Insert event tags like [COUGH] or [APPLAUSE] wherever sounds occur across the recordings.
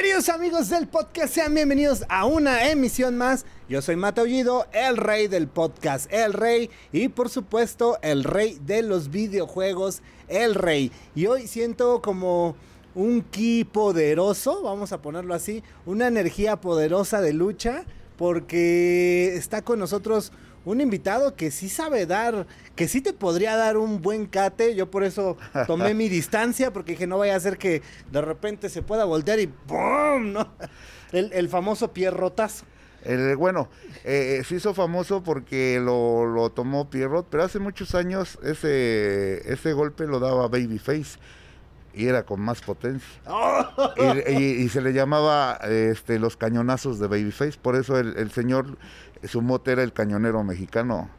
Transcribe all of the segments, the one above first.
Queridos amigos del podcast, sean bienvenidos a una emisión más. Yo soy Mata Ollido, el rey del podcast, el rey y por supuesto el rey de los videojuegos, el rey. Y hoy siento como un ki poderoso, vamos a ponerlo así, una energía poderosa de lucha porque está con nosotros un invitado que sí sabe dar, que sí te podría dar un buen cate. Yo por eso tomé mi [LAUGHS] distancia, porque dije, no vaya a ser que de repente se pueda voltear y ¡pum! ¿no? El, famoso pierrotazo. El, bueno, eh, se hizo famoso porque lo, lo, tomó Pierrot, pero hace muchos años ese, ese golpe lo daba Babyface y era con más potencia. y, se le llamaba este, los cañonazos de Babyface, por eso el, el señor su mote era el cañonero mexicano.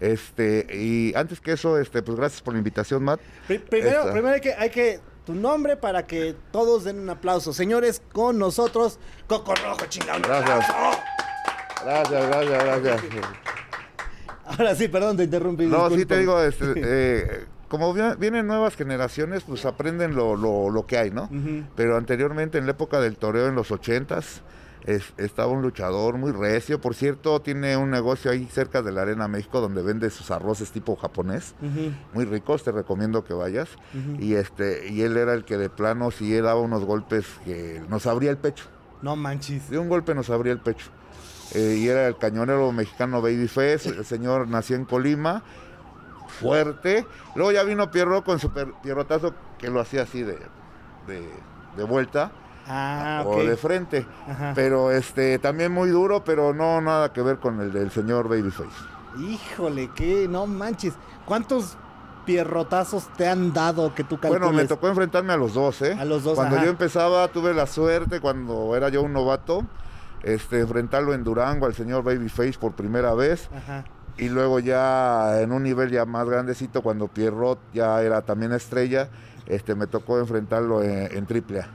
Este, y antes que eso, este, pues gracias por la invitación, Matt. Primero, primero hay que, hay que, tu nombre para que todos den un aplauso. Señores, con nosotros, Coco Rojo, chingado. Gracias. Gracias, gracias, gracias. Ahora sí, perdón, te interrumpí. No, sí te digo, este, [LAUGHS] eh, como vienen nuevas generaciones, pues aprenden lo, lo, lo que hay, ¿no? Pero anteriormente, en la época del toreo, en los ochentas, estaba un luchador muy recio. Por cierto, tiene un negocio ahí cerca de la Arena México donde vende sus arroces tipo japonés. Muy ricos, te recomiendo que vayas. Y este y él era el que de plano, si él daba unos golpes que nos abría el pecho. No manches. De un golpe nos abría el pecho. Eh, y era el cañonero mexicano Babyface. [LAUGHS] El señor nació en Colima. Fuerte. Luego ya vino Pierro con su pierrotazo que lo hacía así de, de vuelta Ah, o de frente. Pero este también muy duro, pero no nada que ver con el del señor Babyface. Híjole, que no manches. ¿Cuántos pierrotazos te han dado que tú calcules? Bueno, me tocó enfrentarme a los dos, ¿eh? A los dos, Cuando yo empezaba, tuve la suerte, cuando era yo un novato, este, enfrentarlo en Durango al señor Babyface por primera vez. Ajá. Y luego ya en un nivel ya más grandecito, cuando Pierrot ya era también estrella, este, me tocó enfrentarlo en, en triple A.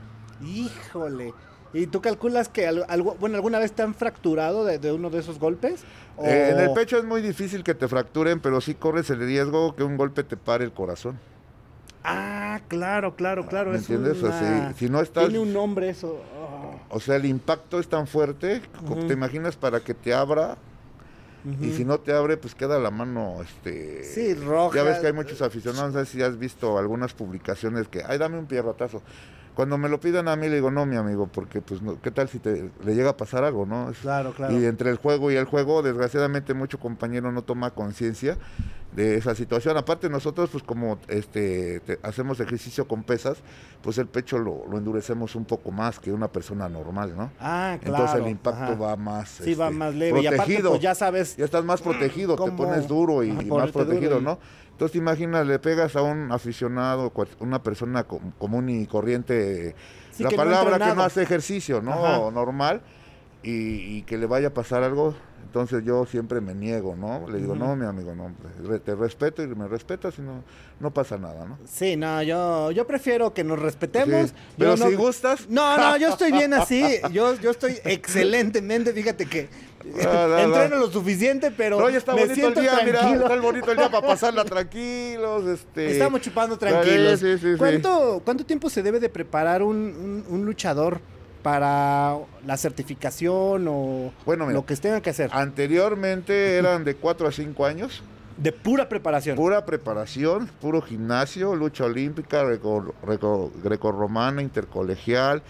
Híjole. ¿Y tú calculas que algo, bueno, alguna vez te han fracturado de, uno de esos golpes? Eh, en el pecho es muy difícil que te fracturen, pero sí corres el riesgo que un golpe te pare el corazón. Ah, claro, claro, claro. ¿Me entiendes? si no estás... Tiene un nombre eso. O sea, el impacto es tan fuerte, te imaginas para que te abra Y si no te abre, pues queda la mano, este... Sí, roja. Ya ves que hay muchos aficionados, no sé si has visto algunas publicaciones que, ay, dame un pierrotazo. Cuando me lo piden a mí, le digo, no, mi amigo, porque, pues, ¿qué tal si te, le llega a pasar algo, no? claro, claro. Y entre el juego y el juego, desgraciadamente, mucho compañero no toma conciencia de esa situación. Aparte, nosotros, pues, como este hacemos ejercicio con pesas, pues el pecho lo, endurecemos un poco más que una persona normal, ¿no? Ah, claro. Entonces el impacto va más. Sí, va este, más leve. Protegido. Y aparte, pues, ya sabes. Ya estás más protegido, te pones duro y, más protegido, ¿no? Entonces, imagina, le pegas a un aficionado, una persona común y corriente, la palabra que no hace ejercicio, ¿no? Normal, y, que le vaya a pasar algo, entonces yo siempre me niego, ¿no? Le digo, no, mi amigo, no, te respeto y me respetas y no, no pasa nada, ¿no? Sí, no, yo, yo prefiero que nos respetemos. pero si gustas. [LAUGHS] No, no, yo estoy bien así, [LAUGHS] yo, yo estoy excelentemente, fíjate que Entreno lo suficiente, pero. No, está bonito el día, mira, está bonito el día para pasarla tranquilos. Este... Estamos chupando tranquilos. ¿Cuánto, ¿Cuánto tiempo se debe de preparar un, luchador para la certificación o bueno, lo que tenga que hacer? Anteriormente eran de 4 a 5 años. De pura preparación. Pura preparación, puro gimnasio, lucha olímpica, greco-romana, intercolegial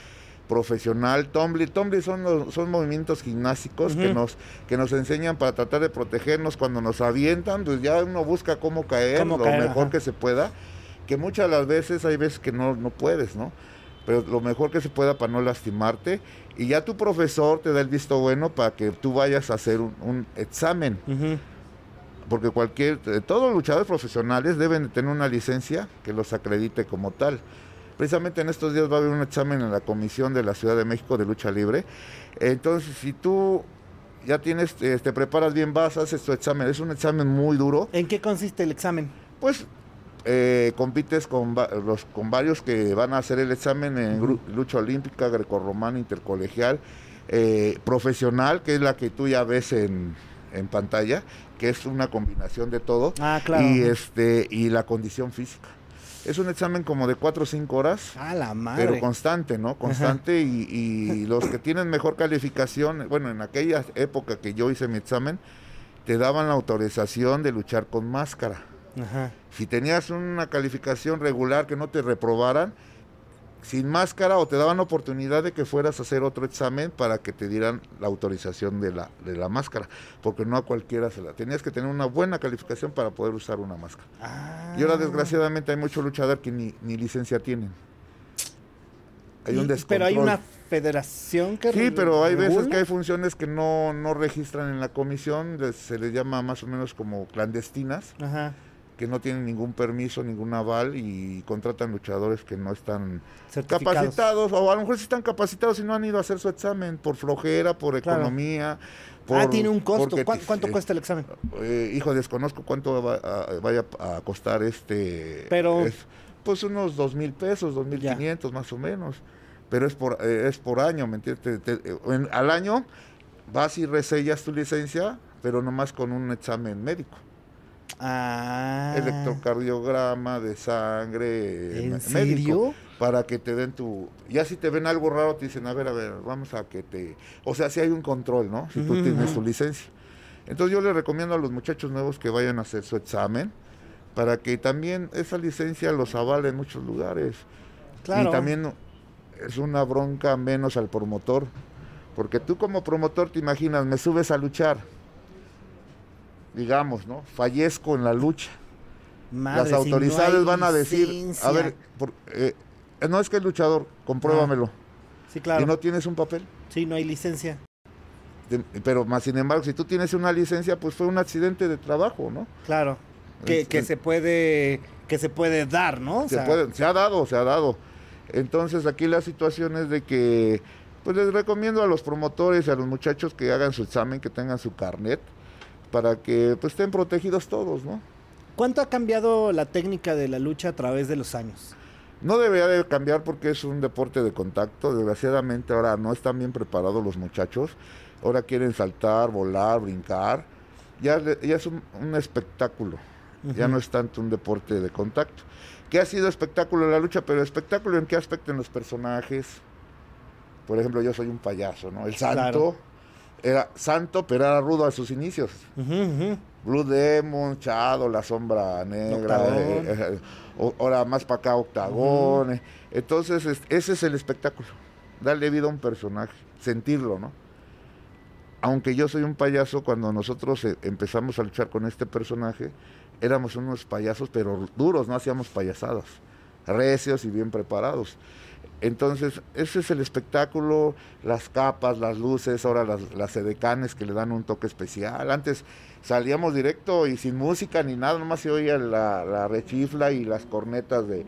profesional, Tumbly. Tumbly son, son movimientos gimnásticos que, nos, que nos enseñan para tratar de protegernos cuando nos avientan, pues ya uno busca cómo caer lo mejor que se pueda, que muchas de las veces hay veces que no, no puedes, ¿no? Pero lo mejor que se pueda para no lastimarte. Y ya tu profesor te da el visto bueno para que tú vayas a hacer un, examen. Porque cualquier, todos los luchadores profesionales deben tener una licencia que los acredite como tal. Precisamente en estos días va a haber un examen en la Comisión de la Ciudad de México de Lucha Libre. Entonces, si tú ya tienes, te, preparas bien, vas, haces tu examen. Es un examen muy duro. ¿En qué consiste el examen? Pues eh, compites con, los, con varios que van a hacer el examen en lucha olímpica, grecorromana, intercolegial, eh, profesional, que es la que tú ya ves en, en pantalla, que es una combinación de todo. Ah, claro. Y, este, y la condición física. Es un examen como de 4 o 5 horas. A la madre. Pero constante, ¿no? Constante y, y los que tienen mejor calificación, bueno, en aquella época que yo hice mi examen, te daban la autorización de luchar con máscara. Ajá. Si tenías una calificación regular que no te reprobaran, sin máscara o te daban oportunidad de que fueras a hacer otro examen para que te dieran la autorización de la, de la máscara, porque no a cualquiera se la. Tenías que tener una buena calificación para poder usar una máscara. Y ahora desgraciadamente hay muchos luchadores que ni, ni licencia tienen. Hay un Pero hay una federación que Sí, pero hay veces que hay funciones que no, no registran en la comisión, se les llama más o menos como clandestinas. Ajá que no tienen ningún permiso, ningún aval y contratan luchadores que no están capacitados o a lo mejor sí están capacitados y no han ido a hacer su examen por flojera, por economía. ah, tiene un costo. ¿Cuánto, cuesta el examen? Eh, hijo, desconozco cuánto vaya a costar este. Pero. pues unos dos mil pesos, dos mil quinientos más o menos. Pero es por, eh, es por año, ¿me entiendes? al año vas y resellas tu licencia, pero nomás con un examen médico. Ah. Electrocardiograma de sangre. ¿En médico, Para que te den tu. Ya si te ven algo raro, te dicen, a ver, a ver, vamos a que te. O sea, si hay un control, ¿no? Si tú tienes tu licencia. Entonces yo le recomiendo a los muchachos nuevos que vayan a hacer su examen para que también esa licencia los avale en muchos lugares. Claro. Y también es una bronca menos al promotor. Porque tú como promotor te imaginas, me subes a luchar digamos, ¿no? Fallezco en la lucha. Las autoridades van a decir, a ver, eh, no es que el luchador, compruébamelo. sí, claro. Y no tienes un papel. Sí, no hay licencia. pero más sin embargo, si tú tienes una licencia, pues fue un accidente de trabajo, ¿no? Claro. Que, que se puede que se puede dar, ¿no? se, puede, se ha dado, se ha dado. Entonces aquí la situación es de que, pues les recomiendo a los promotores y a los muchachos que hagan su examen, que tengan su carnet para que pues, estén protegidos todos, ¿no? ¿Cuánto ha cambiado la técnica de la lucha a través de los años? No debería de cambiar porque es un deporte de contacto. Desgraciadamente ahora no están bien preparados los muchachos. Ahora quieren saltar, volar, brincar. Ya, ya es un, espectáculo. Ya no es tanto un deporte de contacto. ¿Qué ha sido espectáculo la lucha? Pero espectáculo en qué aspecto en los personajes. Por ejemplo, yo soy un payaso, ¿no? El santo era santo, pero era rudo a sus inicios. Blue Demon, Chado, La Sombra Negra, eh, eh, ahora más para acá Octagón. Eh. Entonces, ese es el espectáculo. Darle vida a un personaje, sentirlo, ¿no? Aunque yo soy un payaso, cuando nosotros empezamos a luchar con este personaje, éramos unos payasos, pero duros, no hacíamos payasadas, recios y bien preparados. Entonces, ese es el espectáculo, las capas, las luces, ahora las, las edecanes que le dan un toque especial. Antes salíamos directo y sin música ni nada, nomás se oía la, rechifla y las cornetas de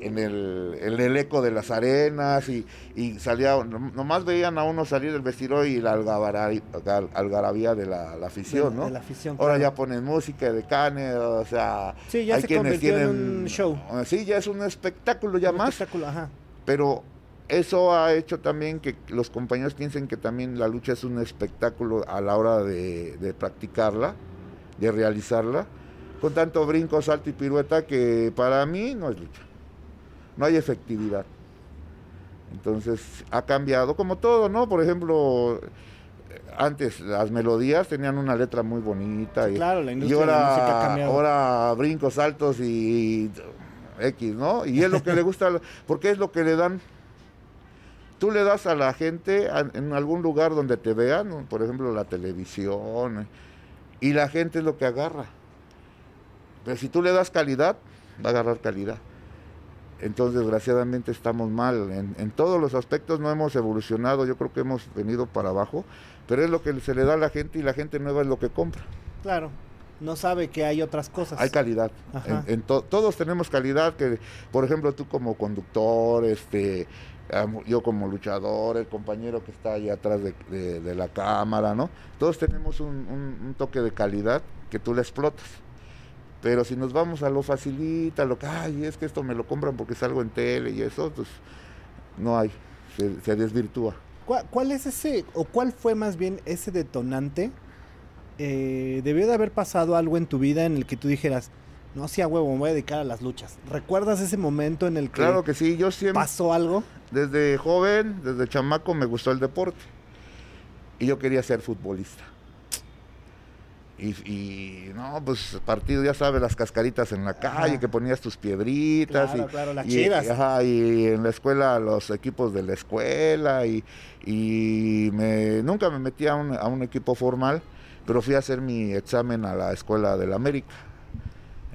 en el, el eco de las arenas y, y, salía, nomás veían a uno salir del vestidor y la algarabía de la, afición, ¿no? Ahora ya ponen música, de canes, o sea, sí, ya hay se quienes tienen un show. Sí, ya es un espectáculo ya un más. Espectáculo, ajá pero eso ha hecho también que los compañeros piensen que también la lucha es un espectáculo a la hora de, practicarla, de realizarla, con tanto brinco, salto y pirueta que para mí no es lucha. No hay efectividad. Entonces ha cambiado, como todo, ¿no? Por ejemplo, antes las melodías tenían una letra muy bonita. y, claro, la industria y ahora, de la música ha cambiado. ahora brincos, saltos y X, ¿no? Y es lo que le gusta, porque es lo que le dan. Tú le das a la gente en algún lugar donde te vean, por ejemplo la televisión, y la gente es lo que agarra. Pero si tú le das calidad, va a agarrar calidad. Entonces, desgraciadamente estamos mal. En, en, todos los aspectos no hemos evolucionado, yo creo que hemos venido para abajo, pero es lo que se le da a la gente y la gente nueva es lo que compra. Claro no sabe que hay otras cosas. Hay calidad. En, todos tenemos calidad que, por ejemplo, tú como conductor, este, yo como luchador, el compañero que está ahí atrás de, la cámara, ¿no? Todos tenemos un, toque de calidad que tú le explotas. Pero si nos vamos a lo facilita, lo que, ay, es que esto me lo compran porque salgo en tele y eso, pues no hay, se, se desvirtúa. ¿Cuál es ese, o cuál fue más bien ese detonante eh, debió de haber pasado algo en tu vida en el que tú dijeras, no, sí a huevo, me voy a dedicar a las luchas. ¿Recuerdas ese momento en el que, Claro que sí, yo siempre, pasó algo? desde joven, desde chamaco, me gustó el deporte. Y yo quería ser futbolista. Y, y, no, pues partido, ya sabes, las cascaritas en la calle, que ponías tus piedritas. Claro, y, claro, las y- chidas. y, ajá, y en la escuela, los equipos de la escuela. Y, y me, nunca me metí a un, a un equipo formal, pero fui a hacer mi examen a la escuela del América.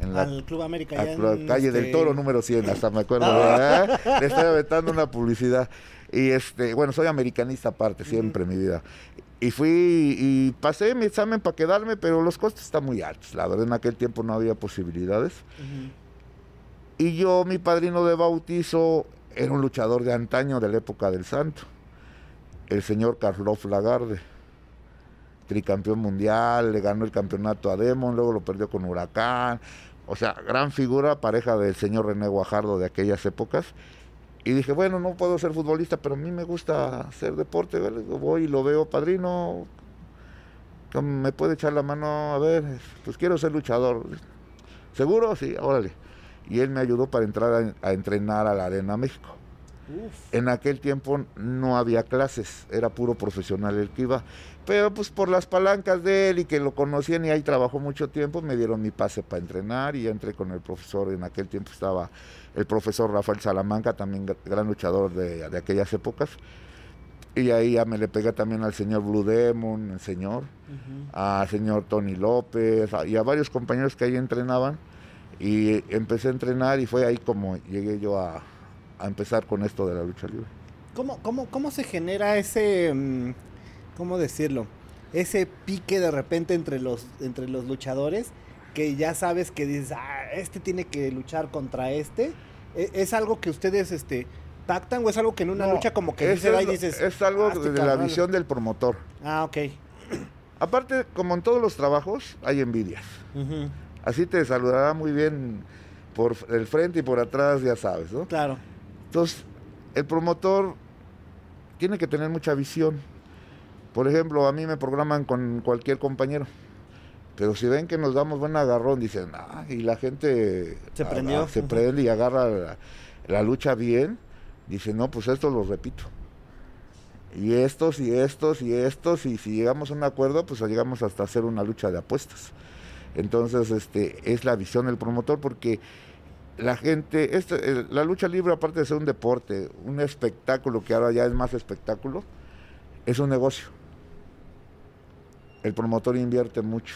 En la Al Club América. a allá la en, calle del este, Toro número 100, hasta me acuerdo. Ah. ¿verdad? Le estoy aventando una publicidad. Y este, bueno, soy americanista aparte, siempre en mi vida. Y fui y pasé mi examen para quedarme, pero los costos están muy altos. La verdad, en aquel tiempo no había posibilidades. Y yo, mi padrino de bautizo, era un luchador de antaño de la época del santo. El señor Carlos Lagarde. Tricampeón mundial, le ganó el campeonato a Demon, luego lo perdió con Huracán. O sea, gran figura, pareja del señor René Guajardo de aquellas épocas. Y dije, bueno, no puedo ser futbolista, pero a mí me gusta hacer deporte. ¿vale? Voy y lo veo, padrino. ¿cómo ¿Me puede echar la mano? A ver, pues quiero ser luchador. ¿Seguro? Sí, órale. Y él me ayudó para entrar a, a entrenar a la Arena México. Uf. En aquel tiempo no había clases, era puro profesional el que iba. Pero pues por las palancas de él y que lo conocían y ahí trabajó mucho tiempo, me dieron mi pase para entrenar y ya entré con el profesor. En aquel tiempo estaba el profesor Rafael Salamanca, también gr- gran luchador de, de aquellas épocas. Y ahí ya me le pegué también al señor Blue Demon, el señor, Ujú. al señor Tony López a- y a varios compañeros que ahí entrenaban. Y empecé a entrenar y fue ahí como llegué yo a, a empezar con esto de la lucha libre. ¿Cómo, cómo, ¿Cómo se genera ese, mm, cómo decirlo, ese pique de repente entre los, entre los luchadores que ya sabes que dices, ah, este tiene que luchar contra este? ¿E- ¿Es, algo que ustedes este, pactan o es algo que en una No, lucha como que es, se da y es- dices, es algo "Ah, este de la carnal"? visión del promotor. Ah, ok. Aparte, como en todos los trabajos, hay envidias. Así te saludará muy bien por el frente y por atrás, ya sabes, ¿no? Claro. Entonces, el promotor tiene que tener mucha visión. Por ejemplo, a mí me programan con cualquier compañero. Pero si ven que nos damos buen agarrón, dicen, ah, y la gente Se ah, prendió. ah, se prende y agarra la, la lucha bien, dicen, no, pues esto lo repito. Y estos, y estos, y estos, y si llegamos a un acuerdo, pues llegamos hasta hacer una lucha de apuestas. Entonces, este, es la visión del promotor, porque la gente, este, la lucha libre, aparte de ser un deporte, un espectáculo que ahora ya es más espectáculo, es un negocio. El promotor invierte mucho.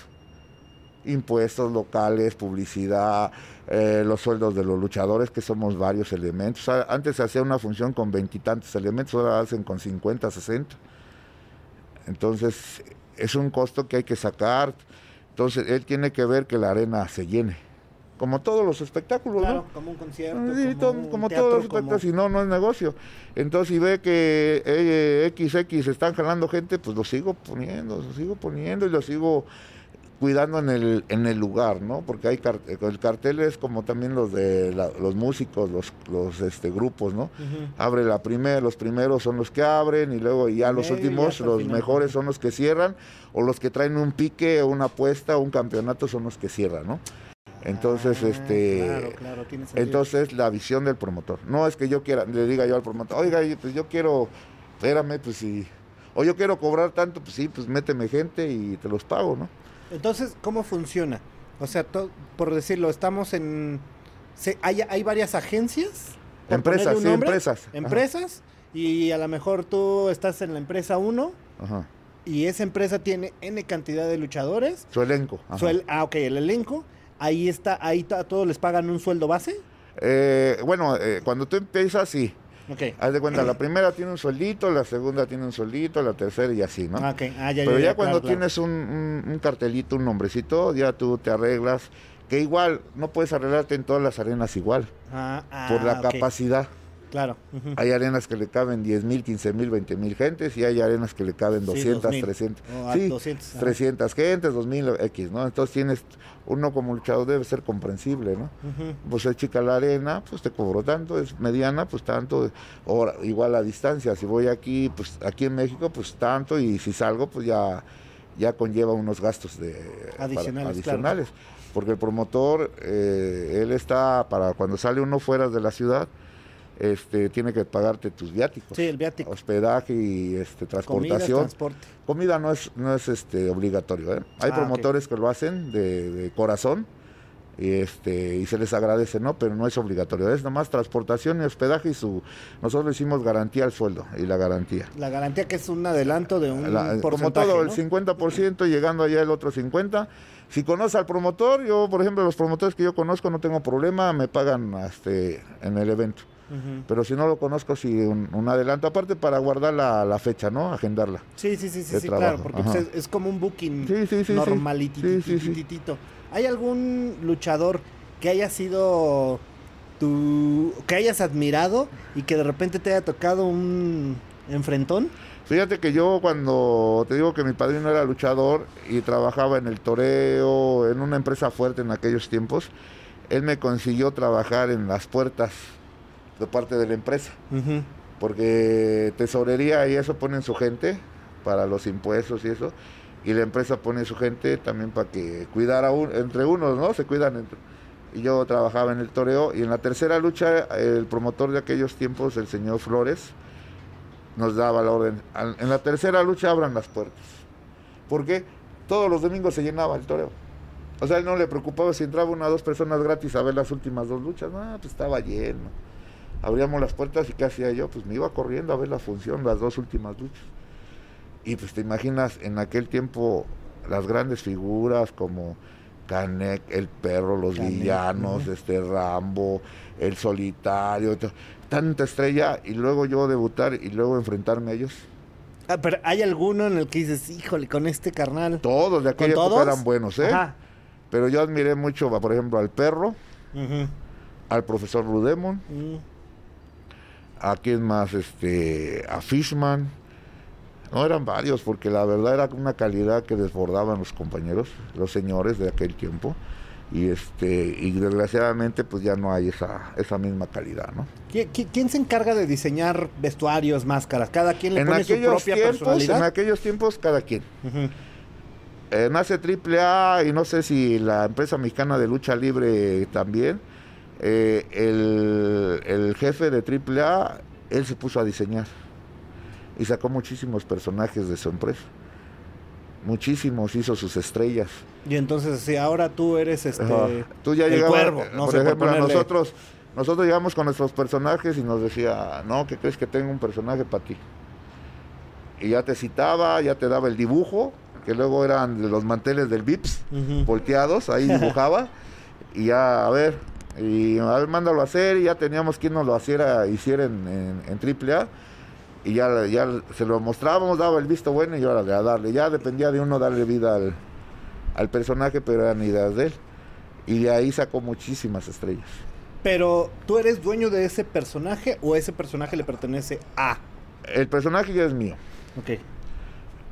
Impuestos locales, publicidad, eh, los sueldos de los luchadores, que somos varios elementos. Antes se hacía una función con veintitantos elementos, ahora hacen con 50, 60. Entonces, es un costo que hay que sacar. Entonces, él tiene que ver que la arena se llene. Como todos los espectáculos, ¿no? Claro, como un concierto. Sí, como, to- un como teatro, todos los espectáculos, si no, no es negocio. Entonces, si ve que eh, XX están jalando gente, pues lo sigo poniendo, lo sigo poniendo y lo sigo cuidando en el, en el lugar, ¿no? Porque hay car- el cartel es como también los de la- los músicos, los, los este, grupos, ¿no? Abre la primera, los primeros son los que abren y luego ya los últimos, los final. mejores son los que cierran o los que traen un pique una apuesta un campeonato son los que cierran, ¿no? Entonces, Ah, este... Claro, claro, tiene sentido. Entonces, la visión del promotor. No es que yo quiera, le diga yo al promotor, oiga, pues yo quiero, espérame, pues sí. O yo quiero cobrar tanto, pues sí, pues méteme gente y te los pago, ¿no? Entonces, ¿cómo funciona? O sea, to- por decirlo, estamos en... se- hay, hay varias agencias. Empresas, sí, nombre, empresas. Ajá. Empresas. Y a lo mejor tú estás en la empresa 1 Ajá. y esa empresa tiene N cantidad de luchadores. Su elenco. ajá. Su el- ah, ok, el elenco. Ahí está, ahí a todos les pagan un sueldo base. Eh, bueno, eh, cuando tú empiezas, sí. Ok. Haz de cuenta, la primera tiene un sueldito, la segunda tiene un sueldito, la tercera y así, ¿no? Ah, ok. Ah, ya, Pero ya, ya, ya, cuando claro, tienes un, un- un cartelito, un nombrecito, ya tú te arreglas. Que igual, no puedes arreglarte en todas las arenas igual, Ah, ah, por la capacidad. Claro. Hay arenas que le caben 10 mil, 15 mil, 20 mil gentes y hay arenas que le caben Sí, 200, 2000. 300. O a sí, 200, ajá. 300 gentes, 2000 X, ¿no? Entonces tienes, uno como luchador debe ser comprensible, ¿no? Pues es chica la arena, pues te cobro tanto, es mediana, pues tanto, o igual a distancia, si voy aquí, pues aquí en México, pues tanto, y si salgo, pues ya, ya conlleva unos gastos de, para- Adicionales, claro. adicionales. porque el promotor, eh, él está para cuando sale uno fuera de la ciudad, este, tiene que pagarte tus viáticos. Sí, el viático. Hospedaje y este, Comida, transportación. transporte. Comida no es, no es este, obligatorio. ¿eh? Hay Ah, promotores que lo hacen de, de corazón y, este, y se les agradece, ¿no? Pero no es obligatorio. Es nomás transportación y hospedaje y su... Nosotros le hicimos garantía al sueldo y la garantía. La garantía que es un adelanto de un La- como porcentaje, todo, ¿no? el 50%, llegando allá el otro 50%. Si conoce al promotor, yo, por ejemplo, los promotores que yo conozco no tengo problema, me pagan este, en el evento. Pero si no lo conozco, sí, un, un adelanto. Aparte para guardar la, la fecha, ¿no? Agendarla. Sí, sí, sí, sí, sí, claro, porque pues, es, es como un booking Sí. ¿Hay algún luchador que haya sido tu que hayas admirado y que de repente te haya tocado un enfrentón? Fíjate que yo cuando te digo que mi padrino era luchador y trabajaba en el toreo, en una empresa fuerte en aquellos tiempos, él me consiguió trabajar en las puertas de parte de la empresa. Porque tesorería y eso ponen su gente para los impuestos y eso. Y la empresa pone su gente también para que cuidara un- entre unos, ¿no? Se cuidan entre. Y yo trabajaba en el toreo. Y en la tercera lucha, el promotor de aquellos tiempos, el señor Flores, nos daba la orden. En la tercera lucha abran las puertas. Porque todos los domingos se llenaba el toreo. O sea, él no le preocupaba si entraba una o dos personas gratis a ver las últimas dos luchas. No, pues estaba lleno abríamos las puertas y ¿qué hacía yo? Pues me iba corriendo a ver la función, las dos últimas luchas. Y pues te imaginas en aquel tiempo las grandes figuras como Canek, el perro, los Canek, villanos, este Rambo, el solitario, tanta estrella y luego yo debutar y luego enfrentarme a ellos. Ah, pero hay alguno en el que dices, híjole, con este carnal. Todos de ¿Con aquella época todos? eran buenos, ¿eh? Ajá. Pero yo admiré mucho, por ejemplo, al perro, al profesor Rudemon, Mm. A quién más, este, a Fishman. No eran varios, porque la verdad era una calidad que desbordaban los compañeros, los señores de aquel tiempo. Y este, y desgraciadamente pues ya no hay esa, esa misma calidad, ¿no? ¿Qui- qui- ¿Quién se encarga de diseñar vestuarios, máscaras? Cada quien le En pone su propia tiempos, en personalidad. aquellos tiempos cada quien. Ujú. Eh, nace AAA y no sé si la empresa mexicana de lucha libre también. Eh, el, el jefe de AAA, él se puso a diseñar y sacó muchísimos personajes de su empresa. Muchísimos, hizo sus estrellas. Y entonces, si ahora tú eres este. Tú ya el llegabas, cuervo, eh, no por sé, ejemplo, nosotros, nosotros llegamos con nuestros personajes y nos decía, no, ¿qué crees que tengo un personaje para ti? Y ya te citaba, ya te daba el dibujo, que luego eran los manteles del Vips, volteados, ahí dibujaba, [LAUGHS] y ya, a ver, y a ver, mándalo a hacer, y ya teníamos quien nos lo hiciera, hiciera en, en, en AAA, y ya, ya se lo mostrábamos, daba el visto bueno, y ahora a darle, ya dependía de uno darle vida al, al personaje, pero eran ideas de él. Y de ahí sacó muchísimas estrellas. Pero, ¿tú eres dueño de ese personaje o ese personaje le pertenece a? El personaje ya es mío, Ok.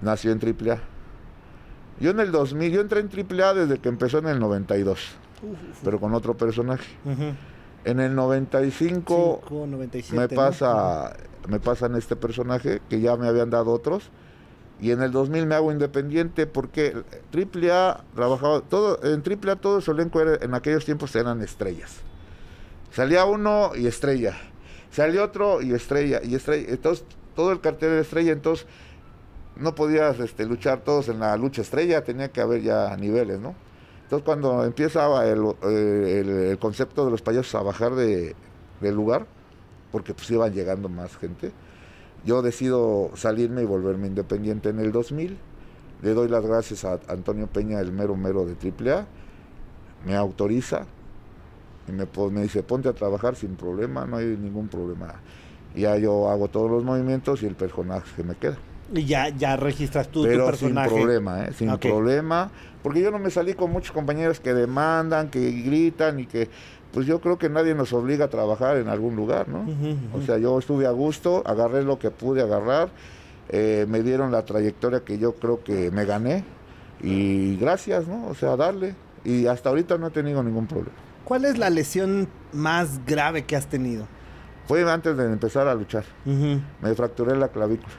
nació en AAA. Yo en el 2000, yo entré en AAA desde que empezó en el 92, pero con otro personaje. En el 95 Cinco, 97, me ¿no? pasa me pasan este personaje que ya me habían dado otros y en el 2000 me hago independiente porque AAA trabajaba todo en AAA todo su elenco era- en aquellos tiempos eran estrellas. Salía uno y estrella. Salió otro y estrella y estrella. Entonces todo el cartel era estrella, entonces no podías este, luchar todos en la lucha estrella, tenía que haber ya niveles, ¿no? Entonces cuando empieza el, eh, el- el concepto de los payasos a bajar de, del lugar, porque pues iban llegando más gente, yo decido salirme y volverme independiente en el 2000. Le doy las gracias a Antonio Peña, el mero mero de AAA, me autoriza y me, pon- me dice, ponte a trabajar sin problema, no hay ningún problema. Y ya yo hago todos los movimientos y el personaje que me queda. Y ya, ya registras tú tu Pero sin personaje. problema, ¿eh? sin Ok. problema. Porque yo no me salí con muchos compañeros que demandan, que gritan y que, pues yo creo que nadie nos obliga a trabajar en algún lugar, ¿no? O sea, yo estuve a gusto, agarré lo que pude agarrar, eh, me dieron la trayectoria que yo creo que me gané y gracias, ¿no? O sea, darle. Y hasta ahorita no he tenido ningún problema. ¿Cuál es la lesión más grave que has tenido? Fue antes de empezar a luchar. Me fracturé la clavícula.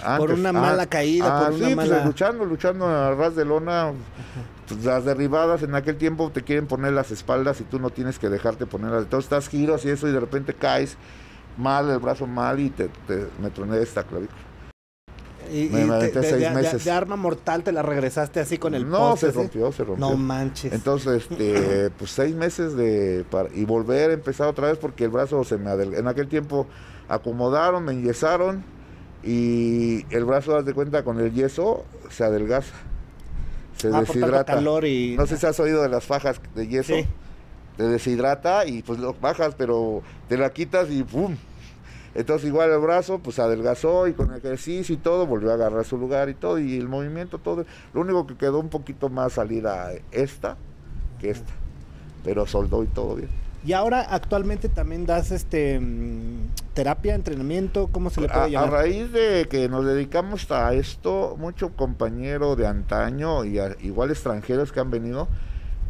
Por Antes, una ah, mala caída, ah, por una sí, pues, mala... luchando, luchando a ras de lona. pues, las derribadas en aquel tiempo te quieren poner las espaldas y tú no tienes que dejarte ponerlas. Entonces estás giros y eso y de repente caes mal, el brazo mal y te, te- me troné esta clavícula. y, me y te- de, seis de- de- meses. de arma mortal te la regresaste así con el no, poste, se ¿sí? rompió, se rompió. No manches. Entonces, este, [CLEARS THROAT] pues seis meses de para- y volver a empezar otra vez porque el brazo se me. En aquel tiempo acomodaron, me enyesaron y el brazo, haz de cuenta, con el yeso se adelgaza, se Ah, deshidrata. calor y... No sé si has oído de las fajas de yeso. Sí. Te deshidrata y pues lo bajas, pero te la quitas y ¡pum! Entonces igual el brazo pues adelgazó y con ejercicio y todo volvió a agarrar su lugar y todo y el movimiento todo. Lo único que quedó un poquito más salida esta que esta, pero soldó y todo bien. Y ahora actualmente también das este mm, terapia, entrenamiento, ¿cómo se le puede A, a llamar? raíz de que nos dedicamos a esto, mucho compañero de antaño y a- igual extranjeros que han venido,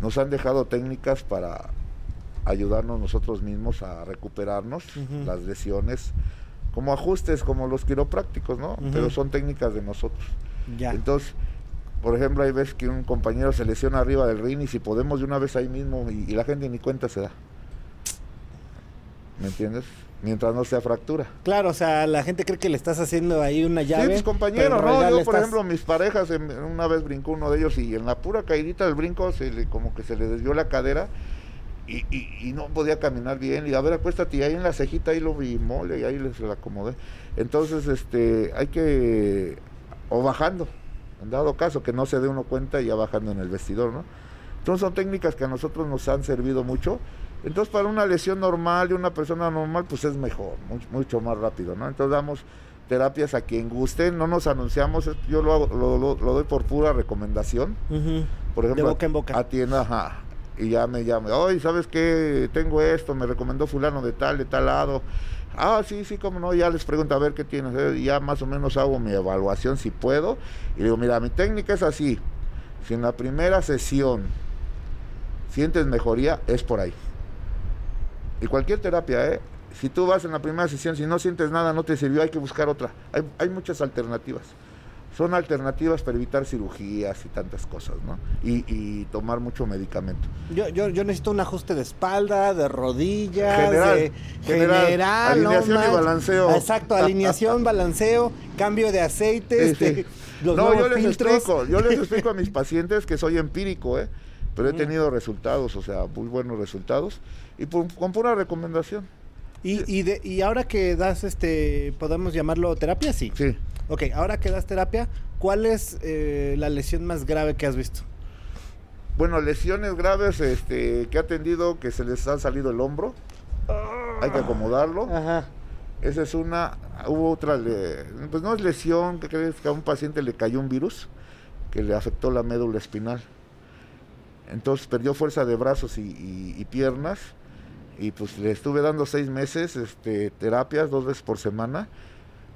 nos han dejado técnicas para ayudarnos nosotros mismos a recuperarnos las lesiones, como ajustes, como los quiroprácticos, ¿no? Pero son técnicas de nosotros. Ya. Entonces, por ejemplo, hay veces que un compañero se lesiona arriba del ring y si podemos de una vez ahí mismo y, y la gente ni cuenta se da. ¿Me entiendes? Mientras no sea fractura. Claro, o sea, la gente cree que le estás haciendo ahí una llave. Sí, mis compañeros, ¿no? Yo, por estás- ejemplo, mis parejas, en- una vez brincó uno de ellos y en la pura caidita del brinco, se le, como que se le desvió la cadera y, y- y no podía caminar bien. Y a ver, acuéstate, y ahí en la cejita, ahí lo vi mole, y ahí le- se la acomodé. Entonces, este, hay que, o bajando, en dado caso, que no se dé uno cuenta y ya bajando en el vestidor, ¿no? Entonces son técnicas que a nosotros nos han servido mucho. Entonces para una lesión normal de una persona normal, pues es mejor, mucho, mucho más rápido, ¿no? Entonces damos terapias a quien guste, no nos anunciamos, yo lo, hago- lo, lo- lo doy por pura recomendación. Por ejemplo, boca en boca. atienda, ajá, y ya me llama, oye, ¿sabes qué? Tengo esto, me recomendó fulano de tal, de tal lado. Ah, sí, sí, cómo no, ya les pregunto a ver qué tienes, eh, ya más o menos hago mi evaluación si puedo, y digo, mira, mi técnica es así, si en la primera sesión sientes mejoría, es por ahí. Y cualquier terapia, ¿eh? Si tú vas en la primera sesión, si no sientes nada, no te sirvió, hay que buscar otra. Hay, hay muchas alternativas. Son alternativas para evitar cirugías y tantas cosas, ¿no? Y, y tomar mucho medicamento. Yo, yo, yo necesito un ajuste de espalda, de rodillas, General, de general, general, no alineación y balanceo. Exacto, alineación, balanceo, cambio de aceite, Sí, este, sí. los no, yo les filtros. explico, yo les explico a mis [LAUGHS] pacientes que soy empírico, ¿eh? Pero he tenido resultados, o sea, muy buenos resultados. Y por- con pura recomendación. Y, y, de, y ahora que das, este, podemos llamarlo terapia, sí. Sí. Ok, ahora que das terapia, ¿cuál es eh, la lesión más grave que has visto? Bueno, lesiones graves este, que ha atendido que se les ha salido el hombro. Hay que acomodarlo. Ajá. Esa es una. Hubo otra, le- pues no es lesión, que crees que a un paciente le cayó un virus que le afectó la médula espinal. Entonces perdió fuerza de brazos y, y- y piernas. Y pues le estuve dando seis meses este, terapias dos veces por semana.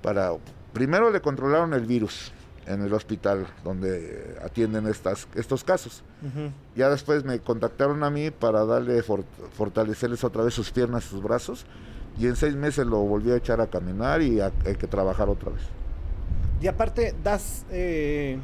Para, primero le controlaron el virus en el hospital donde atienden estas, estos casos. Ujú. Ya después me contactaron a mí para darle for- fortalecerles otra vez sus piernas, sus brazos. Y en seis meses lo volví a echar a caminar y a- hay que trabajar otra vez. Y aparte, das eh,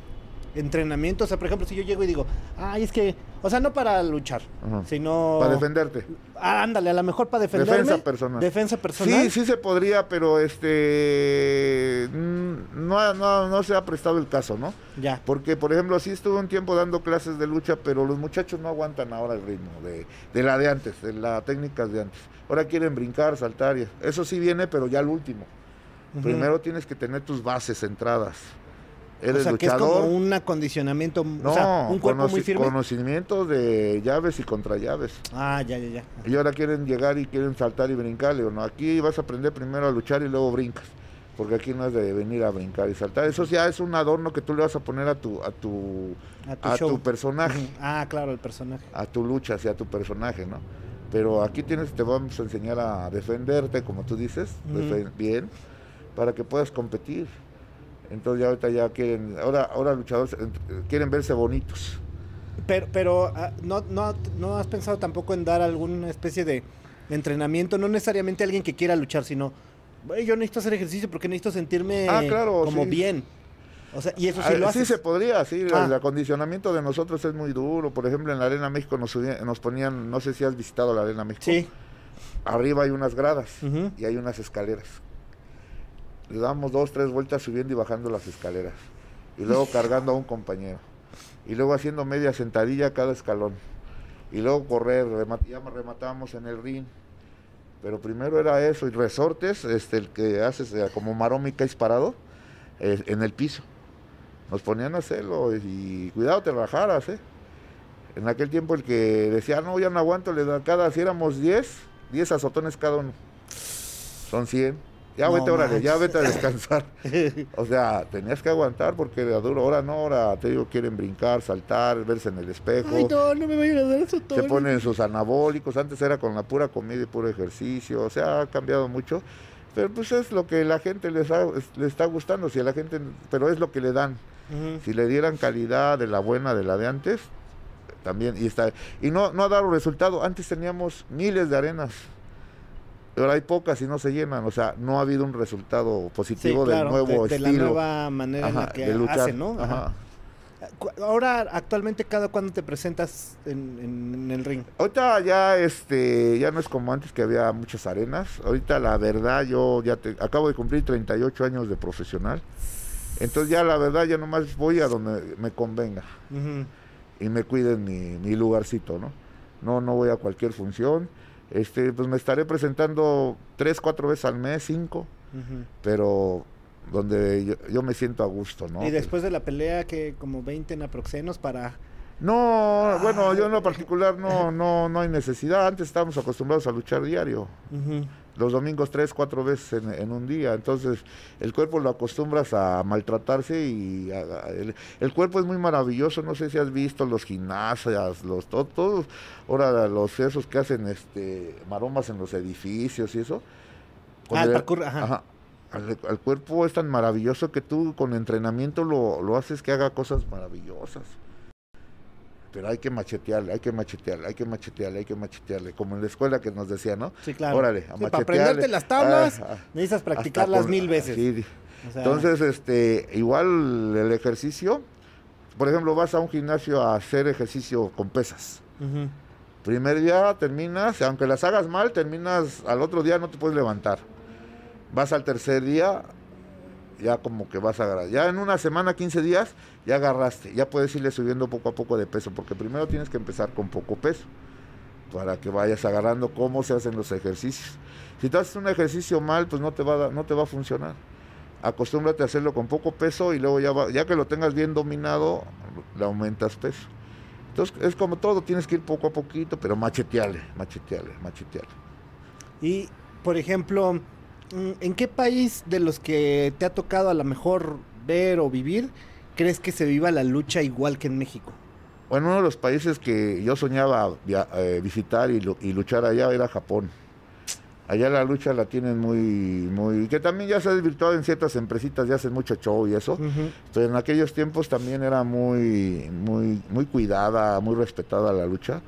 entrenamiento. O sea, por ejemplo, si yo llego y digo, ay, es que, o sea, no para luchar, Ajá. sino. Para defenderte. Ah, ándale, a lo mejor para defenderme. Defensa personal. Defensa personal. Sí, sí se podría, pero este mm, no, no, no se ha prestado el caso, ¿no? Ya. Porque, por ejemplo, sí estuve un tiempo dando clases de lucha, pero los muchachos no aguantan ahora el ritmo de, de la de antes, de las técnicas de antes. Ahora quieren brincar, saltar, y eso sí viene, pero ya al último. Primero tienes que tener tus bases o Eres sea, que es luchador. como un acondicionamiento, no, o sea, un cuerpo muy conoci- firme. conocimientos de llaves y contrallaves. Ah, ya, ya, ya. Y ahora quieren llegar y quieren saltar y brincar. Le digo, no, aquí vas a aprender primero a luchar y luego brincas. Porque aquí no es de venir a brincar y saltar. Eso ya es un adorno que tú le vas a poner a tu, a tu, A tu a show. tu personaje. Ah, claro, el personaje. a tu lucha, hacia tu personaje, ¿no? Pero aquí tienes, te vamos a enseñar a defenderte, como tú dices, bien, para que puedas competir. Entonces ya ahorita ya quieren, ahora, ahora luchadores eh, quieren verse bonitos. Pero, pero ah, no, no, no has pensado tampoco en dar alguna especie de entrenamiento, no necesariamente alguien que quiera luchar, sino "Güey, yo necesito hacer ejercicio porque necesito sentirme Ah, claro, como sí. bien. O sea, y eso sí Ah, lo sí haces. se podría, sí, el- Ah. el acondicionamiento de nosotros es muy duro. Por ejemplo, en la Arena México nos, nos ponían, no sé si has visitado la Arena México. Sí. Arriba hay unas gradas y hay unas escaleras. Le damos dos, tres vueltas subiendo y bajando las escaleras. Y luego [LAUGHS] cargando a un compañero. Y luego haciendo media sentadilla cada escalón. Y luego correr, rema- ya rematábamos en el ring. Pero primero era eso, y resortes, este, el que haces como marómica disparado, eh, en el piso. Nos ponían a hacerlo y cuidado te rajaras, ¿eh? En aquel tiempo el que decía, no, ya no aguanto, le da cada, si éramos 10, 10 azotones cada uno. Son 100. Ya No vete, órale, ya vete a descansar. [LAUGHS] O sea, tenías que aguantar porque era duro. Ahora no, ahora te digo, quieren brincar, saltar, verse en el espejo. Ay, no, no me vayan a dar eso todo. Se ponen sus anabólicos, antes era con la pura comida y puro ejercicio, o sea, ha cambiado mucho. Pero pues es lo que la gente les, ha- les está gustando, si a la gente, pero es lo que le dan. Si le dieran calidad de la buena, de la de antes, también, y está, y no, no ha dado resultado. Antes teníamos miles de arenas, ahora hay pocas y no se llenan, o sea, no ha habido un resultado Sí, positivo claro, del nuevo de, de la estilo. nueva manera en la que luchar. hacen, ¿no? Ajá. Ahora, actualmente, ¿cada cuándo te presentas en, en- en el ring? Ahorita ya este ya no es como antes que había muchas arenas. Ahorita la verdad yo ya te, acabo de cumplir 38 años de profesional. Entonces ya la verdad ya nomás voy a donde me convenga y me cuiden mi, mi lugarcito, ¿no? No no voy a cualquier función. Este pues me estaré presentando tres, cuatro veces al mes, cinco, pero donde yo, yo me siento a gusto, ¿no? Y después de la pelea, que como 20 en aproxenos para... No, bueno, yo en lo particular no, no, no hay necesidad. Antes estábamos acostumbrados a luchar diario. Los domingos tres, cuatro veces en, en un día. Entonces, el cuerpo lo acostumbras a maltratarse y a- a- el, el cuerpo es muy maravilloso. No sé si has visto los gimnasias, los to- todos, ahora los esos que hacen este maromas en los edificios y eso. Ah, el parkour, ajá. Al, al cuerpo es tan maravilloso que tú con entrenamiento lo, lo haces que haga cosas maravillosas. Pero hay que machetearle, hay que machetearle, hay que machetearle, hay que machetearle. Como en la escuela que nos decía, ¿no? Sí, claro. Órale, a Sí, machetearle. para aprenderte las tablas, Ah, ah, necesitas practicarlas mil veces. sí, O sea, entonces, este, igual el ejercicio, por ejemplo, vas a un gimnasio a hacer ejercicio con pesas. Primer día terminas, aunque las hagas mal, terminas al otro día no te puedes levantar. Vas al tercer día, ya como que vas a agarrar. Ya en una semana, 15 días, ya agarraste. Ya puedes irle subiendo poco a poco de peso, porque primero tienes que empezar con poco peso, para que vayas agarrando cómo se hacen los ejercicios. Si tú haces un ejercicio mal, pues no te va a, no te va a funcionar. Acostúmbrate a hacerlo con poco peso y luego ya, ya que lo tengas bien dominado, le aumentas peso. Entonces es como todo, tienes que ir poco a poquito, pero machetearle, machetearle, machetearle. Y, por ejemplo, mm, ¿en qué país de los que te ha tocado a lo mejor ver o vivir crees que se viva la lucha igual que en México? Bueno, uno de los países que yo soñaba via- eh, visitar y, lu- y luchar allá era Japón. Allá la lucha la tienen muy, muy, que también ya se ha desvirtuado en ciertas empresitas, ya hacen mucho show y eso. Ujú. Pero en aquellos tiempos también era muy, muy, muy cuidada, muy respetada la lucha.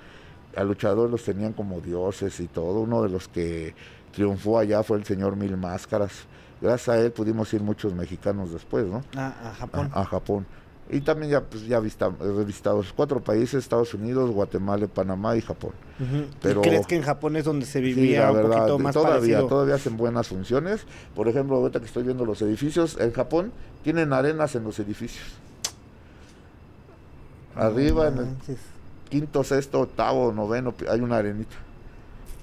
Al luchador los tenían como dioses y todo. Uno de los que triunfó allá fue el señor Mil Máscaras. Gracias a él pudimos ir muchos mexicanos después, ¿no? A, a Japón. A, a Japón. Y también ya, pues, ya vista- he visitado cuatro países, Estados Unidos, Guatemala, Panamá y Japón. Ujú. ¿Y pero- crees que en Japón es donde se Sí, vivía la un verdad, poquito más todavía, parecido? todavía hacen buenas funciones. Por ejemplo, ahorita que estoy viendo los edificios, en Japón tienen arenas en los edificios. Arriba, en el quinto, sexto, octavo, noveno, hay una arenita.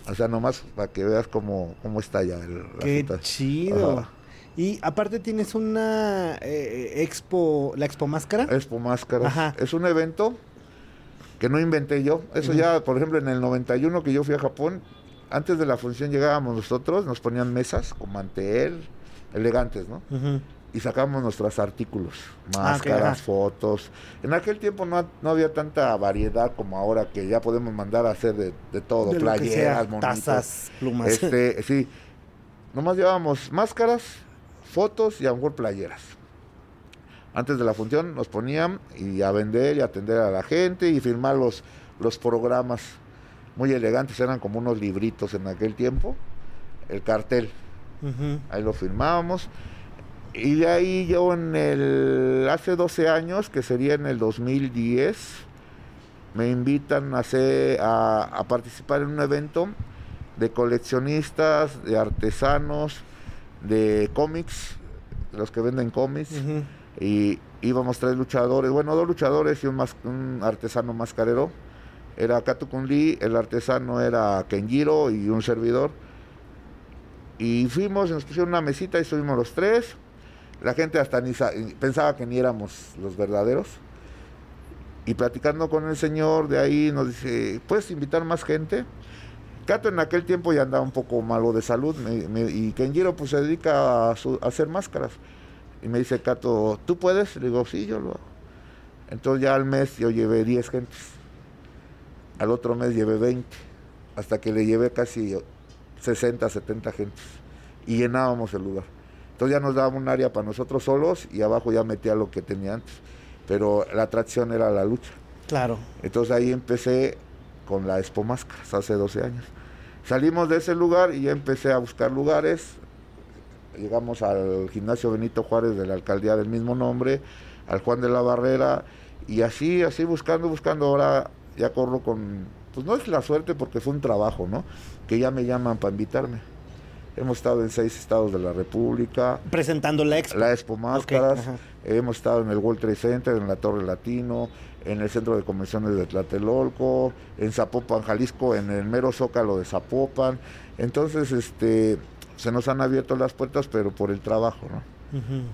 O sea, nomás para que veas cómo, cómo está ya el, Qué chido. Ajá. Y aparte tienes una eh, expo, la expo máscara. Expo Máscaras. Ajá. Es un evento que no inventé yo. Eso ya, por ejemplo, en el 91 que yo fui a Japón, antes de la función llegábamos nosotros, nos ponían mesas con mantel, elegantes, ¿no? Ujú. Y sacamos nuestros artículos, Ah, máscaras, ajá. fotos. En aquel tiempo no, no había tanta variedad como ahora que ya podemos mandar a hacer de, de todo, De sea, playeras, monitos. tazas, plumas. Este, sí. Nomás llevábamos máscaras, fotos y a lo mejor playeras. Antes de la función nos ponían y a vender y atender a la gente y firmar los, los programas muy elegantes, eran como unos libritos en aquel tiempo, el cartel. Ahí lo firmábamos. Y de ahí yo en el, hace 12 años, que sería en el 2010, me invitan a, hacer, a, participar en un evento de coleccionistas, de artesanos, de cómics, los que venden cómics. Y íbamos tres luchadores, bueno, dos luchadores y un, un artesano mascarero. Era Kato Kun Lee, el artesano era Kenjiro y un servidor. Y fuimos, nos pusieron una mesita y subimos los tres la gente hasta ni pensaba que ni éramos los verdaderos. Y platicando con el señor de ahí nos dice, ¿puedes invitar más gente? Cato en aquel tiempo ya andaba un poco malo de salud y Kenjiro pues se dedica a, hacer máscaras. Y me dice Cato, ¿tú puedes? Le digo, sí, yo lo hago. Entonces ya al mes yo llevé 10 gentes. Al otro mes llevé 20. Hasta que le llevé casi 60, 70 gentes. Y llenábamos el lugar. Entonces ya nos daba un área para nosotros solos y abajo ya metía lo que tenía antes. Pero la atracción era la lucha. Claro. Entonces ahí empecé con la Expo Máscaras hace 12 años. Salimos de ese lugar y ya empecé a buscar lugares. Llegamos al gimnasio Benito Juárez de la alcaldía del mismo nombre, al Juan de la Barrera, y así, así buscando, buscando. Ahora ya corro con, pues no es la suerte porque fue un trabajo, ¿no? Que ya me llaman para invitarme. Hemos estado en seis estados de la República. Presentando la Expo. La Expo Máscaras. Hemos estado en el World Trade Center, en la Torre Latino, en el Centro de Convenciones de Tlatelolco, en Zapopan, Jalisco, en el mero Zócalo de Zapopan. Entonces, este, se nos han abierto las puertas, pero por el trabajo, ¿no?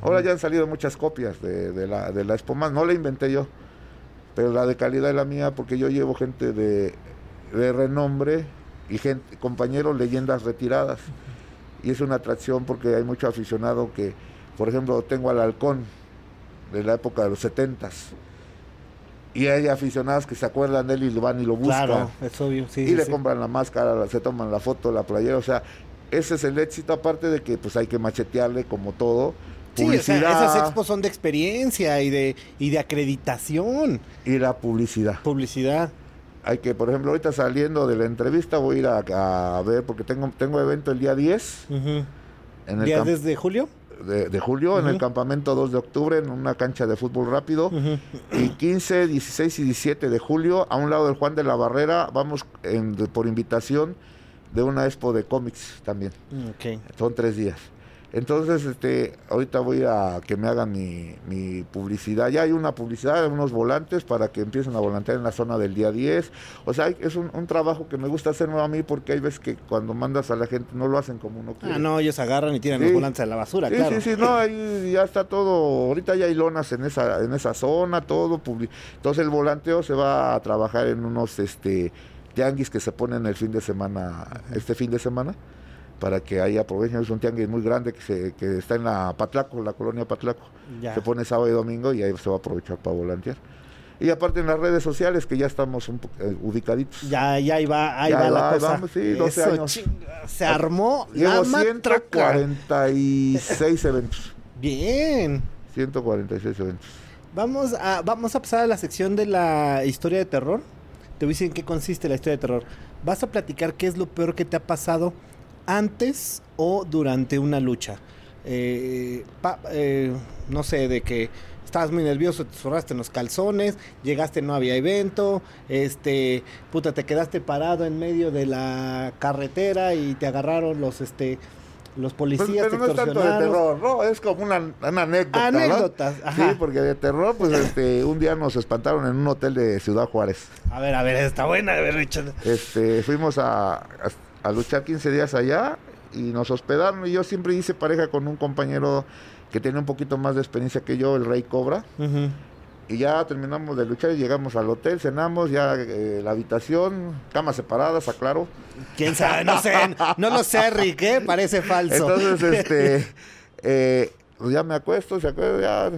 Ahora ya han salido muchas copias de, la, de la Expo Más. No la inventé yo, pero la de calidad es la mía porque yo llevo gente de, renombre y gente, compañeros leyendas retiradas y es una atracción porque hay mucho aficionado que, por ejemplo, tengo al halcón de la época de los setentas y hay aficionados que se acuerdan de él y lo van y lo buscan. Claro, es obvio, sí. Y le compran la máscara, se toman la foto, la playera, o sea, ese es el éxito, aparte de que pues hay que machetearle como todo. Publicidad, sí, esas expos son de experiencia y de, y de acreditación. Y la publicidad. Publicidad hay que, por ejemplo, ahorita saliendo de la entrevista voy a ir a, ver, porque tengo, tengo evento el día 10. en ¿Día de julio? De, julio, en el campamento 2 de octubre, en una cancha de fútbol rápido. Y 15, 16 y 17 de julio, a un lado del Juan de la Barrera, vamos por invitación de una expo de cómics también. Okay. Son tres días. Entonces, este, ahorita voy a que me hagan mi, publicidad. Ya hay una publicidad, unos volantes para que empiecen a volantear en la zona del día 10. O sea, es un, trabajo que me gusta hacer a mí porque hay veces que cuando mandas a la gente no lo hacen como uno quiere. Ah, no, ellos agarran y tiran los volantes a la basura, sí, claro. Sí, sí, no, ahí ya está todo. Ahorita ya hay lonas en esa, en esa zona, todo. Entonces el volanteo se va a trabajar en unos este tianguis que se ponen el fin de semana, este fin de semana para que ahí aprovechen. Es un tianguis muy grande que, se, que está en la Patlaco, la colonia Patlaco. Se pone sábado y domingo y ahí se va a aprovechar para volantear. Y aparte en las redes sociales que ya estamos un eh, ubicaditos. Ya, ya ahí va, ahí va, la cosa. sí, 12 años. se armó Llevo 146 [LAUGHS] eventos. Bien. 146 eventos. Vamos a, vamos a pasar a la sección de la historia de terror. Te voy a decir en qué consiste la historia de terror. Vas a platicar qué es lo peor que te ha pasado antes o durante una lucha. Eh, eh, no sé, de que estabas muy nervioso, te zorraste en los calzones, llegaste, no había evento, este, puta, te quedaste parado en medio de la carretera y te agarraron los, este, los policías. Pues, pero no es tanto de terror, no, es como una, anécdota. Anécdotas, Sí, porque de terror, pues este, un día nos espantaron en un hotel de Ciudad Juárez. A ver, a ver, está buena, a ver, Richard. Este, fuimos a a luchar 15 días allá y nos hospedaron. Y yo siempre hice pareja con un compañero que tiene un poquito más de experiencia que yo, el Rey Cobra. Y ya terminamos de luchar y llegamos al hotel, cenamos, ya eh, la habitación, camas separadas, aclaro. ¿Quién sabe? No sé, no lo sé, Rick, ¿eh? Parece falso. Entonces, este, [LAUGHS] eh, pues ya me acuesto, se acuerda, ya...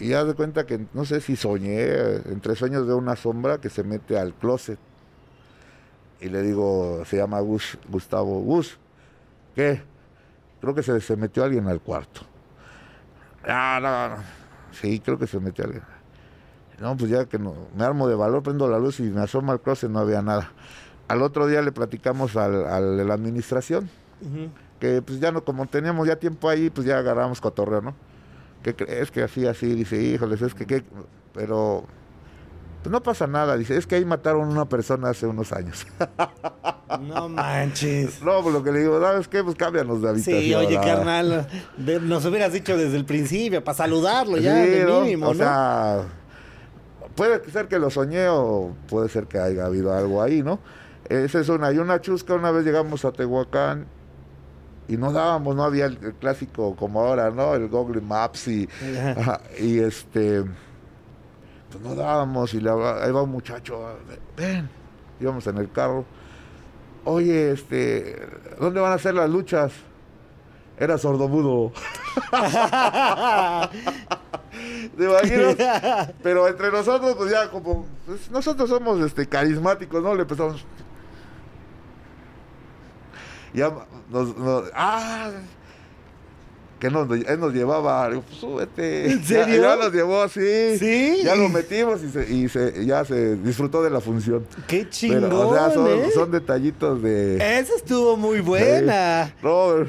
Y ya de cuenta que, no sé si soñé, entre sueños de una sombra que se mete al closet y le digo, se llama Gus, Gustavo, Gus, ¿qué? Creo que se, metió alguien al cuarto. Ah, no, no, sí, creo que se metió alguien. No, pues ya que no, me armo de valor, prendo la luz y me asomo al closet, no había nada. Al otro día le platicamos al, a la administración, que pues ya no, como teníamos ya tiempo ahí, pues ya agarramos cotorreo, ¿no? ¿Qué crees que así, así? Dice, híjoles, es que, ¿qué? pero pues no pasa nada. Dice, es que ahí mataron a una persona hace unos años. [LAUGHS] No manches. no, pues lo que le digo, ¿sabes qué? Pues cámbianos de habitación. Sí, oye, ah. carnal, de- nos hubieras dicho desde el principio, para saludarlo ya, Sí, de ¿no? mínimo, O ¿no? sea, puede ser que lo soñé o puede ser que haya habido algo ahí, ¿no? Esa es una. Y una chusca, una vez llegamos a Tehuacán y no dábamos, no había el, clásico como ahora, ¿no? El Google Maps y, y este, pues no dábamos y habla- ahí va un muchacho, ven, íbamos en el carro. Oye, este, ¿dónde van a ser las luchas? Era sordomudo. [LAUGHS] ¿Te? Pero entre nosotros, pues ya como, pues, nosotros somos este carismáticos, ¿no? Le empezamos. Ya nos, nos- ah, que nos, él nos llevaba, pues, súbete. ¿En [LAUGHS] Ya- serio? Ya, nos llevó así. ¿Sí? Ya lo metimos y, se, y se- ya se disfrutó de la función. Qué chingón, Pero, o sea, son, ¿eh? son detallitos de. Esa estuvo muy buena. No, [LAUGHS]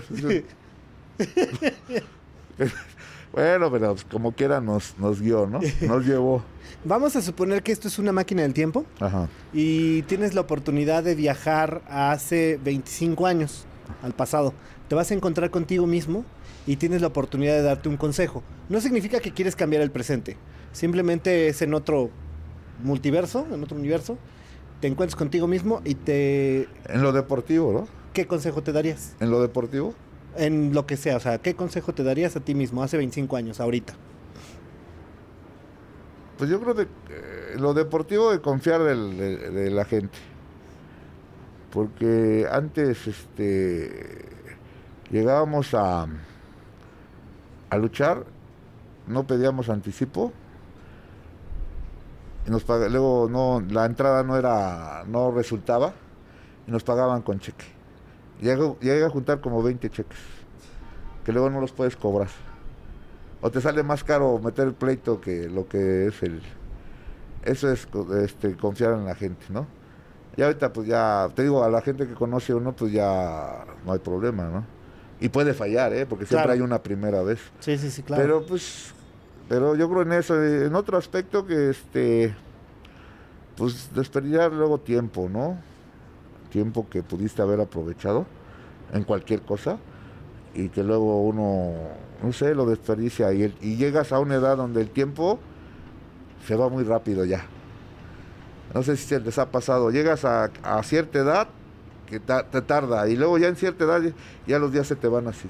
bueno, pero pues, como quiera nos, nos guió, ¿no? Nos llevó. [LAUGHS] Vamos a suponer que esto es una máquina del tiempo Ajá. y tienes la oportunidad de viajar a hace 25 años al pasado. Te vas a encontrar contigo mismo y tienes la oportunidad de darte un consejo. No significa que quieres cambiar el presente. Simplemente es en otro multiverso, en otro universo. Te encuentras contigo mismo y te... En lo deportivo, ¿no? ¿Qué consejo te darías? En lo deportivo. En lo que sea, o sea, ¿qué consejo te darías a ti mismo hace 25 años, ahorita? Pues yo creo que eh, lo deportivo de confiar del- de, de la gente. Porque antes este llegábamos a, a luchar, no pedíamos anticipo. Y nos pag- luego no, la entrada no era, no resultaba y nos pagaban con cheque. Llego- Llegué a juntar como 20 cheques, que luego no los puedes cobrar. O te sale más caro meter el pleito que lo que es el... Eso es este, confiar en la gente, ¿no? Y ahorita pues ya, te digo, a la gente que conoce uno pues ya no hay problema, ¿no? Y puede fallar, ¿eh? Porque siempre Claro. hay una primera vez. Sí, sí, sí, claro. Pero pues, pero yo creo en eso, en otro aspecto que este, pues desperdiciar luego tiempo, ¿no? Tiempo que pudiste haber aprovechado en cualquier cosa y que luego uno, no sé, lo desperdicia y, el- y llegas a una edad donde el tiempo se va muy rápido ya. No sé si se les ha pasado, llegas a, a cierta edad que ta- te tarda y luego ya en cierta edad ya los días se te van así.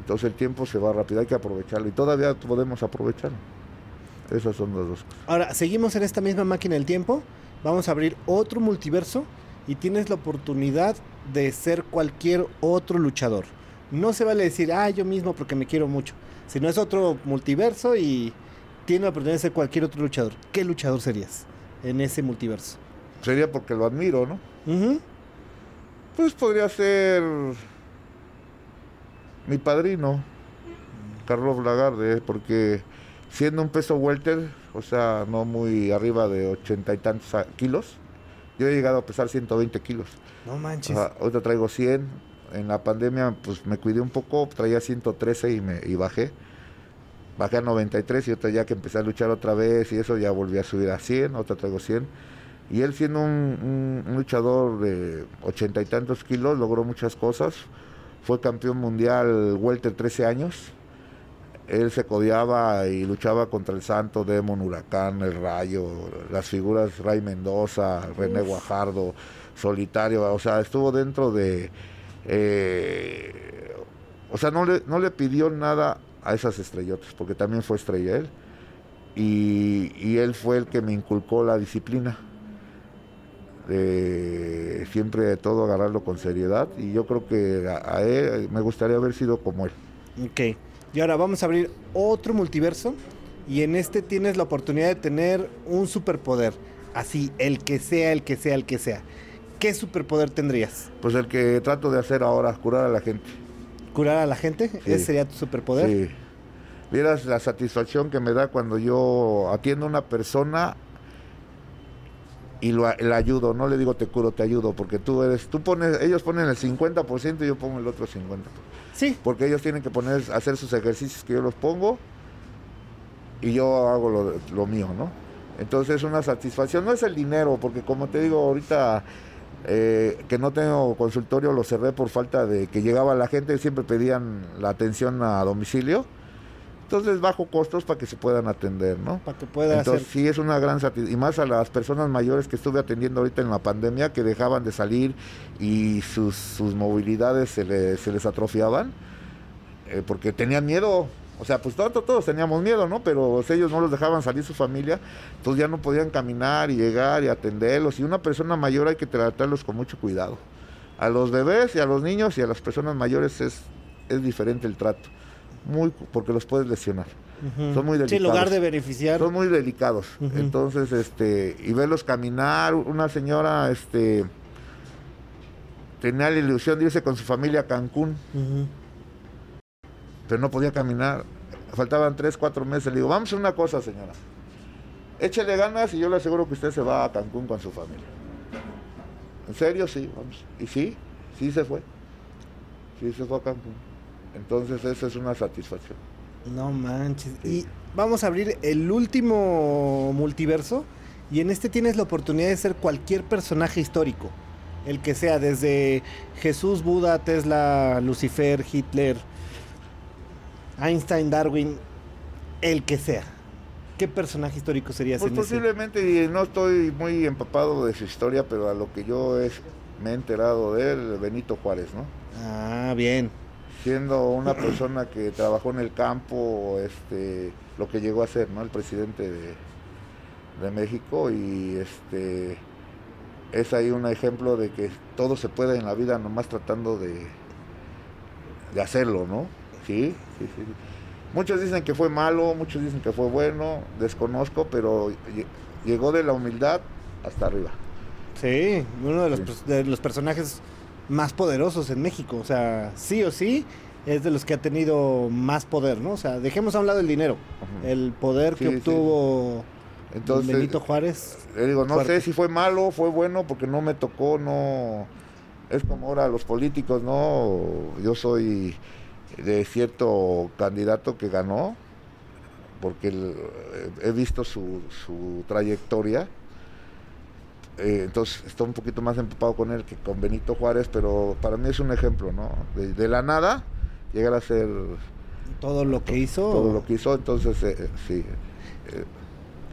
Entonces el tiempo se va rápido, hay que aprovecharlo y todavía podemos aprovecharlo. Esas son las dos cosas. Ahora, seguimos en esta misma máquina del tiempo. Vamos a abrir otro multiverso y tienes la oportunidad de ser cualquier otro luchador. No se vale decir, ah, yo mismo porque me quiero mucho. Sino es otro multiverso y tienes la oportunidad de ser cualquier otro luchador. ¿Qué luchador serías en ese multiverso? Sería porque lo admiro, ¿no? Ujú. Pues podría ser mi padrino, Carlos Lagarde, porque siendo un peso welter, o sea, no muy arriba de ochenta y tantos kilos, yo he llegado a pesar 120 kilos. No manches. Ajá, ahorita traigo 100. En la pandemia, pues me cuidé un poco, traía 113 y, me, y bajé. Bajé a 93 y otra ya que empecé a luchar otra vez y eso ya volví a subir a 100, otra traigo 100. Y él siendo un, un- un luchador de ochenta y tantos kilos, logró muchas cosas. Fue campeón mundial welter 13 años. Él se codeaba y luchaba contra el Santo, Demon, Huracán, El Rayo, las figuras Ray Mendoza, René Guajardo, Solitario, o sea, estuvo dentro de... eh, o sea, no le, no le pidió nada a esas estrellotas, porque también fue estrella él. Y, y él fue el que me inculcó la disciplina. De siempre todo agarrarlo con seriedad. Y yo creo que a, a él me gustaría haber sido como él. Ok. Y ahora vamos a abrir otro multiverso. Y en este tienes la oportunidad de tener un superpoder. Así, el que sea, el que sea, el que sea. ¿Qué superpoder tendrías? Pues el que trato de hacer ahora, curar a la gente. ¿Curar a la gente? Sí. ¿Ese sería tu superpoder? Sí. Vieras la satisfacción que me da cuando yo atiendo a una persona y lo, le ayudo, no le digo te curo, te ayudo, porque tú eres, tú pones, ellos ponen el 50% y yo pongo el otro 50%. Sí. Porque ellos tienen que poner, hacer sus ejercicios que yo los pongo y yo hago lo, lo mío, ¿no? Entonces es una satisfacción, no es el dinero, porque como te digo ahorita eh, que no tengo consultorio, lo cerré por falta de que llegaba la gente, siempre pedían la atención a domicilio. Entonces bajo costos para que se puedan atender, ¿no? Para que pueda Entonces hacer. sí es una gran satisfacción. Y más a las personas mayores que estuve atendiendo ahorita en la pandemia, que dejaban de salir y sus, sus movilidades se, le- se les atrofiaban, eh, porque tenían miedo. O sea, pues todos, todos teníamos miedo, ¿no? Pero ellos no los dejaban salir su familia, entonces ya no podían caminar y llegar y atenderlos. Y una persona mayor hay que tratarlos con mucho cuidado. A los bebés y a los niños y a las personas mayores es, es diferente el trato, muy porque los puedes lesionar. Son muy Sí, en lugar delicados. de beneficiar. Son muy delicados. Entonces, este, y verlos caminar, una señora, este, tenía la ilusión de irse con su familia a Cancún, pero no podía caminar. Faltaban tres, cuatro meses. Le digo, vamos a una cosa, señora. Échele ganas y yo le aseguro que usted se va a Cancún con su familia. ¿En serio? Sí, vamos. Y sí, sí se fue. Sí se fue a Cancún. Entonces, esa es una satisfacción. No manches. Sí. Y vamos a abrir el último multiverso. Y en este tienes la oportunidad de ser cualquier personaje histórico. El que sea, desde Jesús, Buda, Tesla, Lucifer, Hitler, Einstein, Darwin, el que sea. ¿Qué personaje histórico serías Pues en posiblemente, y no estoy muy empapado de su historia, pero a lo que yo es, me he enterado de él, Benito Juárez, ¿no? Ah, bien. Siendo una persona que trabajó en el campo, este, lo que llegó a ser, ¿no? El presidente de, de México y este es ahí un ejemplo de que todo se puede en la vida nomás tratando de, de hacerlo, ¿no? Sí, sí, sí. Muchos dicen que fue malo, muchos dicen que fue bueno, desconozco, pero lle- llegó de la humildad hasta arriba. Sí, uno de los, Sí. de los personajes más poderosos en México. O sea, sí o sí, es de los que ha tenido más poder, ¿no? O sea, dejemos a un lado el dinero. El poder que sí. obtuvo Entonces, Benito Juárez. Le digo, no Fuerte. sé si fue malo, fue bueno, porque no me tocó, no... Es como ahora los políticos, ¿no? Yo soy de cierto candidato que ganó, porque he visto su, su trayectoria. Eh, entonces estoy un poquito más empapado con él que con Benito Juárez, pero para mí es un ejemplo, ¿no? De, de la nada llegar a ser Todo lo que hizo. todo lo que hizo, entonces eh, eh, sí. eh,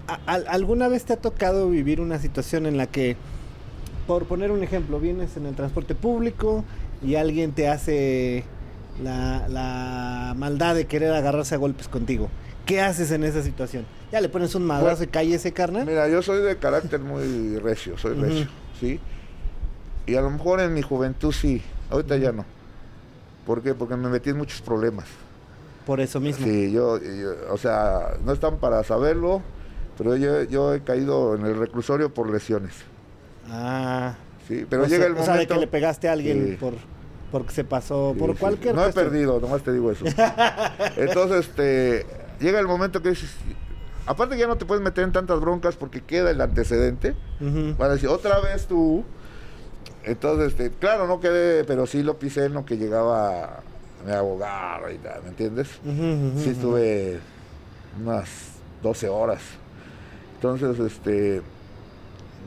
¿A- al- ¿Alguna vez te ha tocado vivir una situación en la que, por poner un ejemplo, vienes en el transporte público y alguien te hace la, la maldad de querer agarrarse a golpes contigo? ¿Qué haces en esa situación? ¿Ya le pones un madrazo y cae ese carnal? Mira, yo soy de carácter muy recio, soy recio, ¿sí? Y a lo mejor en mi juventud sí, ahorita ya no. ¿Por qué? Porque me metí en muchos problemas. Por eso mismo. Sí, yo, yo- o sea, no están para saberlo, pero yo, yo he caído en el reclusorio por lesiones, Ah. ¿sí? Pero o llega sea, el o momento... sea, de que le pegaste a alguien Sí. por porque se pasó, Sí, por sí, cualquier No he cuestión. perdido, nomás te digo eso. [LAUGHS] Entonces, este, llega el momento que dices... Aparte que ya no te puedes meter en tantas broncas porque queda el antecedente. Ujú. Van a decir, otra vez tú. Entonces, este, claro, no quedé, pero sí lo pisé en lo que llegaba mi abogado y tal, ¿me entiendes? Sí estuve unas 12 horas. Entonces, este,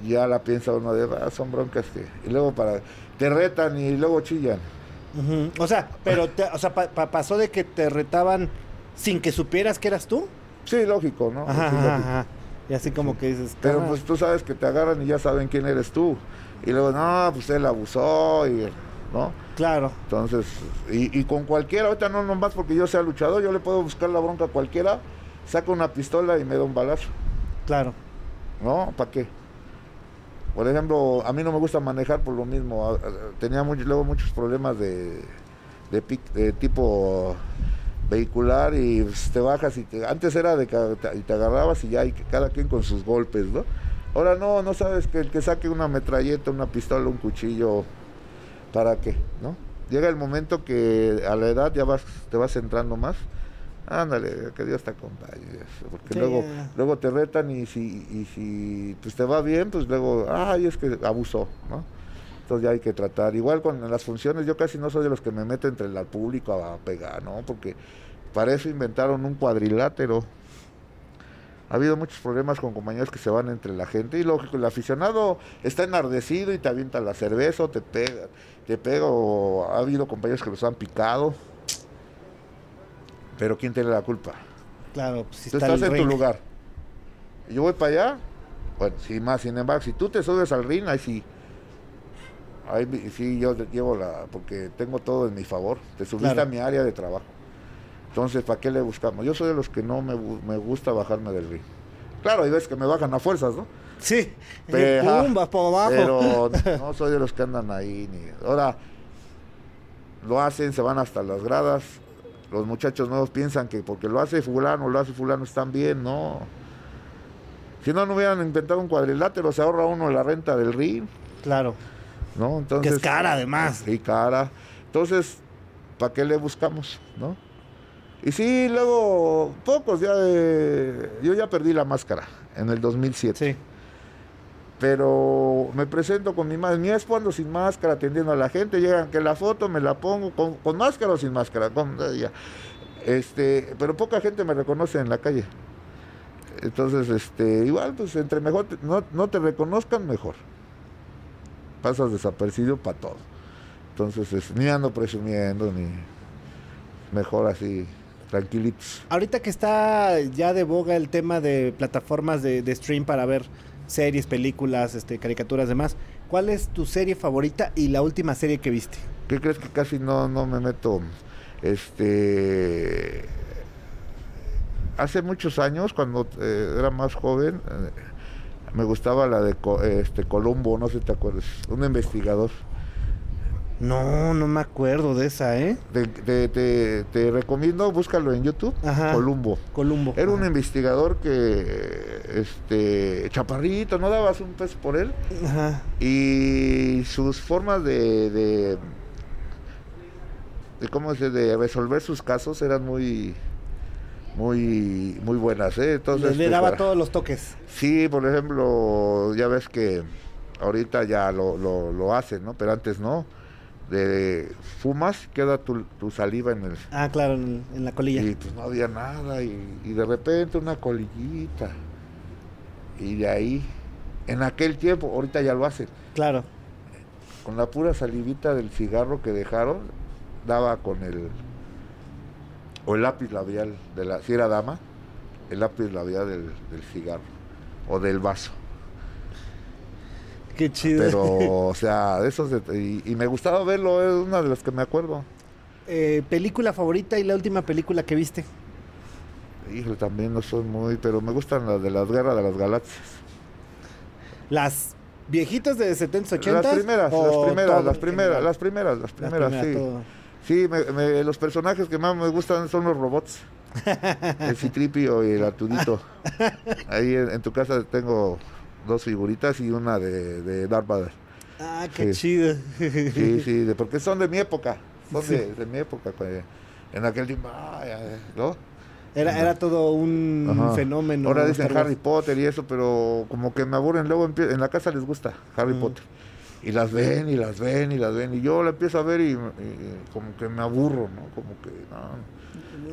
ya la piensa uno de, "Ah, son broncas que... Y luego para, te retan y luego chillan. O sea, pero te- o sea, pa- pa- pasó de que te retaban sin que supieras que eras tú. Sí, lógico, ¿no? Ajá, Sí, ajá, lógico. ajá. Y así como que dices, Pero pues tú sabes que te agarran y ya saben quién eres tú. Y luego, no, pues él abusó y... ¿No? claro. Entonces, y, y con cualquiera, ahorita no nomás porque yo sea luchador, yo le puedo buscar la bronca a cualquiera, saco una pistola y me da un balazo, Claro. ¿no? ¿Para qué? Por ejemplo, a mí no me gusta manejar por lo mismo, tenía luego muchos problemas de, de, pic- de tipo vehicular y pues, te bajas y te- antes era de que te, y te agarrabas y ya, y cada quien con sus golpes, ¿no? Ahora no, no sabes que el que saque una metralleta, una pistola, un cuchillo, ¿para qué? ¿No? Llega el momento que a la edad ya vas, te vas centrando más ándale, que Dios te acompañe. Porque luego, luego te retan y si, y si pues te va bien, pues luego, ay, es que abusó, ¿no? Ya hay que tratar. Igual con las funciones, yo casi no soy de los que me meto entre el público a pegar, ¿no? Porque para eso inventaron un cuadrilátero. Ha habido muchos problemas con compañeros que se van entre la gente y lógico, el aficionado está enardecido y te avienta la cerveza o te pega, te pega o ha habido compañeros que los han picado. Pero ¿quién tiene la culpa? Claro, pues si Tú está estás el en tu lugar. Yo voy para allá. Bueno, sin más, sin embargo, si tú te subes al ring, ahí sí. Ahí sí, yo llevo la. Porque tengo todo en mi favor. Te subiste Claro. a mi área de trabajo. Entonces, ¿para qué le buscamos? Yo soy de los que no me, me gusta bajarme del ring. Claro, hay veces que me bajan a fuerzas, ¿no? Sí, [LAUGHS] Pero, [LAUGHS] pum, vas por abajo. Pero [LAUGHS] no soy de los que andan ahí. Ni... Ahora, lo hacen, se van hasta las gradas. Los muchachos nuevos piensan que porque lo hace fulano, lo hace fulano, están bien, no. Si no, no hubieran inventado un cuadrilátero, se ahorra uno la renta del ring, Claro. ¿No? Entonces, Que es cara, además. Sí, cara. Entonces, ¿para qué le buscamos, no? Y sí, luego, pocos ya de... Yo ya perdí la máscara en el 2007. Sí. Pero me presento con mi madre, mi esposo ando sin máscara atendiendo a la gente, llegan que la foto me la pongo con, con máscara o sin máscara, con, ya. este, pero poca gente me reconoce en la calle. Entonces, este, igual, pues entre mejor te- no, no te reconozcan, mejor. Pasas desapercibido para todo. Entonces, es- ni ando presumiendo, ni mejor así, tranquilitos. Ahorita que está ya de boga el tema de plataformas de, de stream para ver series, películas, este, caricaturas, demás, ¿cuál es tu serie favorita y la última serie que viste? ¿Qué crees que casi no, no me meto? Este. Hace muchos años, cuando eh, era más joven, eh, me gustaba la de este, Columbo, no sé si te acuerdas, un investigador. No, no me acuerdo de esa, ¿eh? Te, te- te- te recomiendo, búscalo en YouTube, Ajá. Columbo. Columbo. Era un investigador que, este, chaparrito, no dabas un peso por él. Ajá. y sus formas de, de, de cómo se de resolver sus casos eran muy muy muy buenas ¿eh? entonces Le, le pues, daba para- todos los toques. sí por ejemplo ya ves que ahorita ya lo, lo, lo hacen no pero antes no de fumas queda tu, tu saliva en el Ah, claro, en, en la colilla. y pues no había nada y, y de repente una colillita y de ahí en aquel tiempo ahorita ya lo hacen Claro. con la pura salivita del cigarro que dejaron, daba con el o el lápiz labial de la si era dama, el lápiz labial del, del cigarro o del vaso. Qué chido. Pero, [LAUGHS] o sea, de esos det- y, y me gustaba verlo, es una de las que me acuerdo. Eh, película favorita y la última película que viste. Híjole, también no soy muy, pero me gustan las de las guerras de las galaxias. Las viejitas de 70s, 80s. Las primeras, las primeras, las primeras, las primeras, las Las primeras, primeras, sí. todo. Sí, me- me- los personajes que más me gustan son los robots. El Citripio y el Arturito. Ahí en, en tu casa tengo dos figuritas y una de, de Darth Vader. Ah, qué Sí. chido. Sí, sí, de- porque son de mi época. Son Sí. de, de mi época. pues, En aquel tiempo, ay, ay, ¿no? Era, era todo un Ajá. fenómeno. Ahora dicen. Harry Potter y eso, pero como que me aburren. Luego en la casa les gusta Harry Mm. Potter. Y las ven y las ven y las ven. Y yo la empiezo a ver y, y como que me aburro, ¿no? Como que no.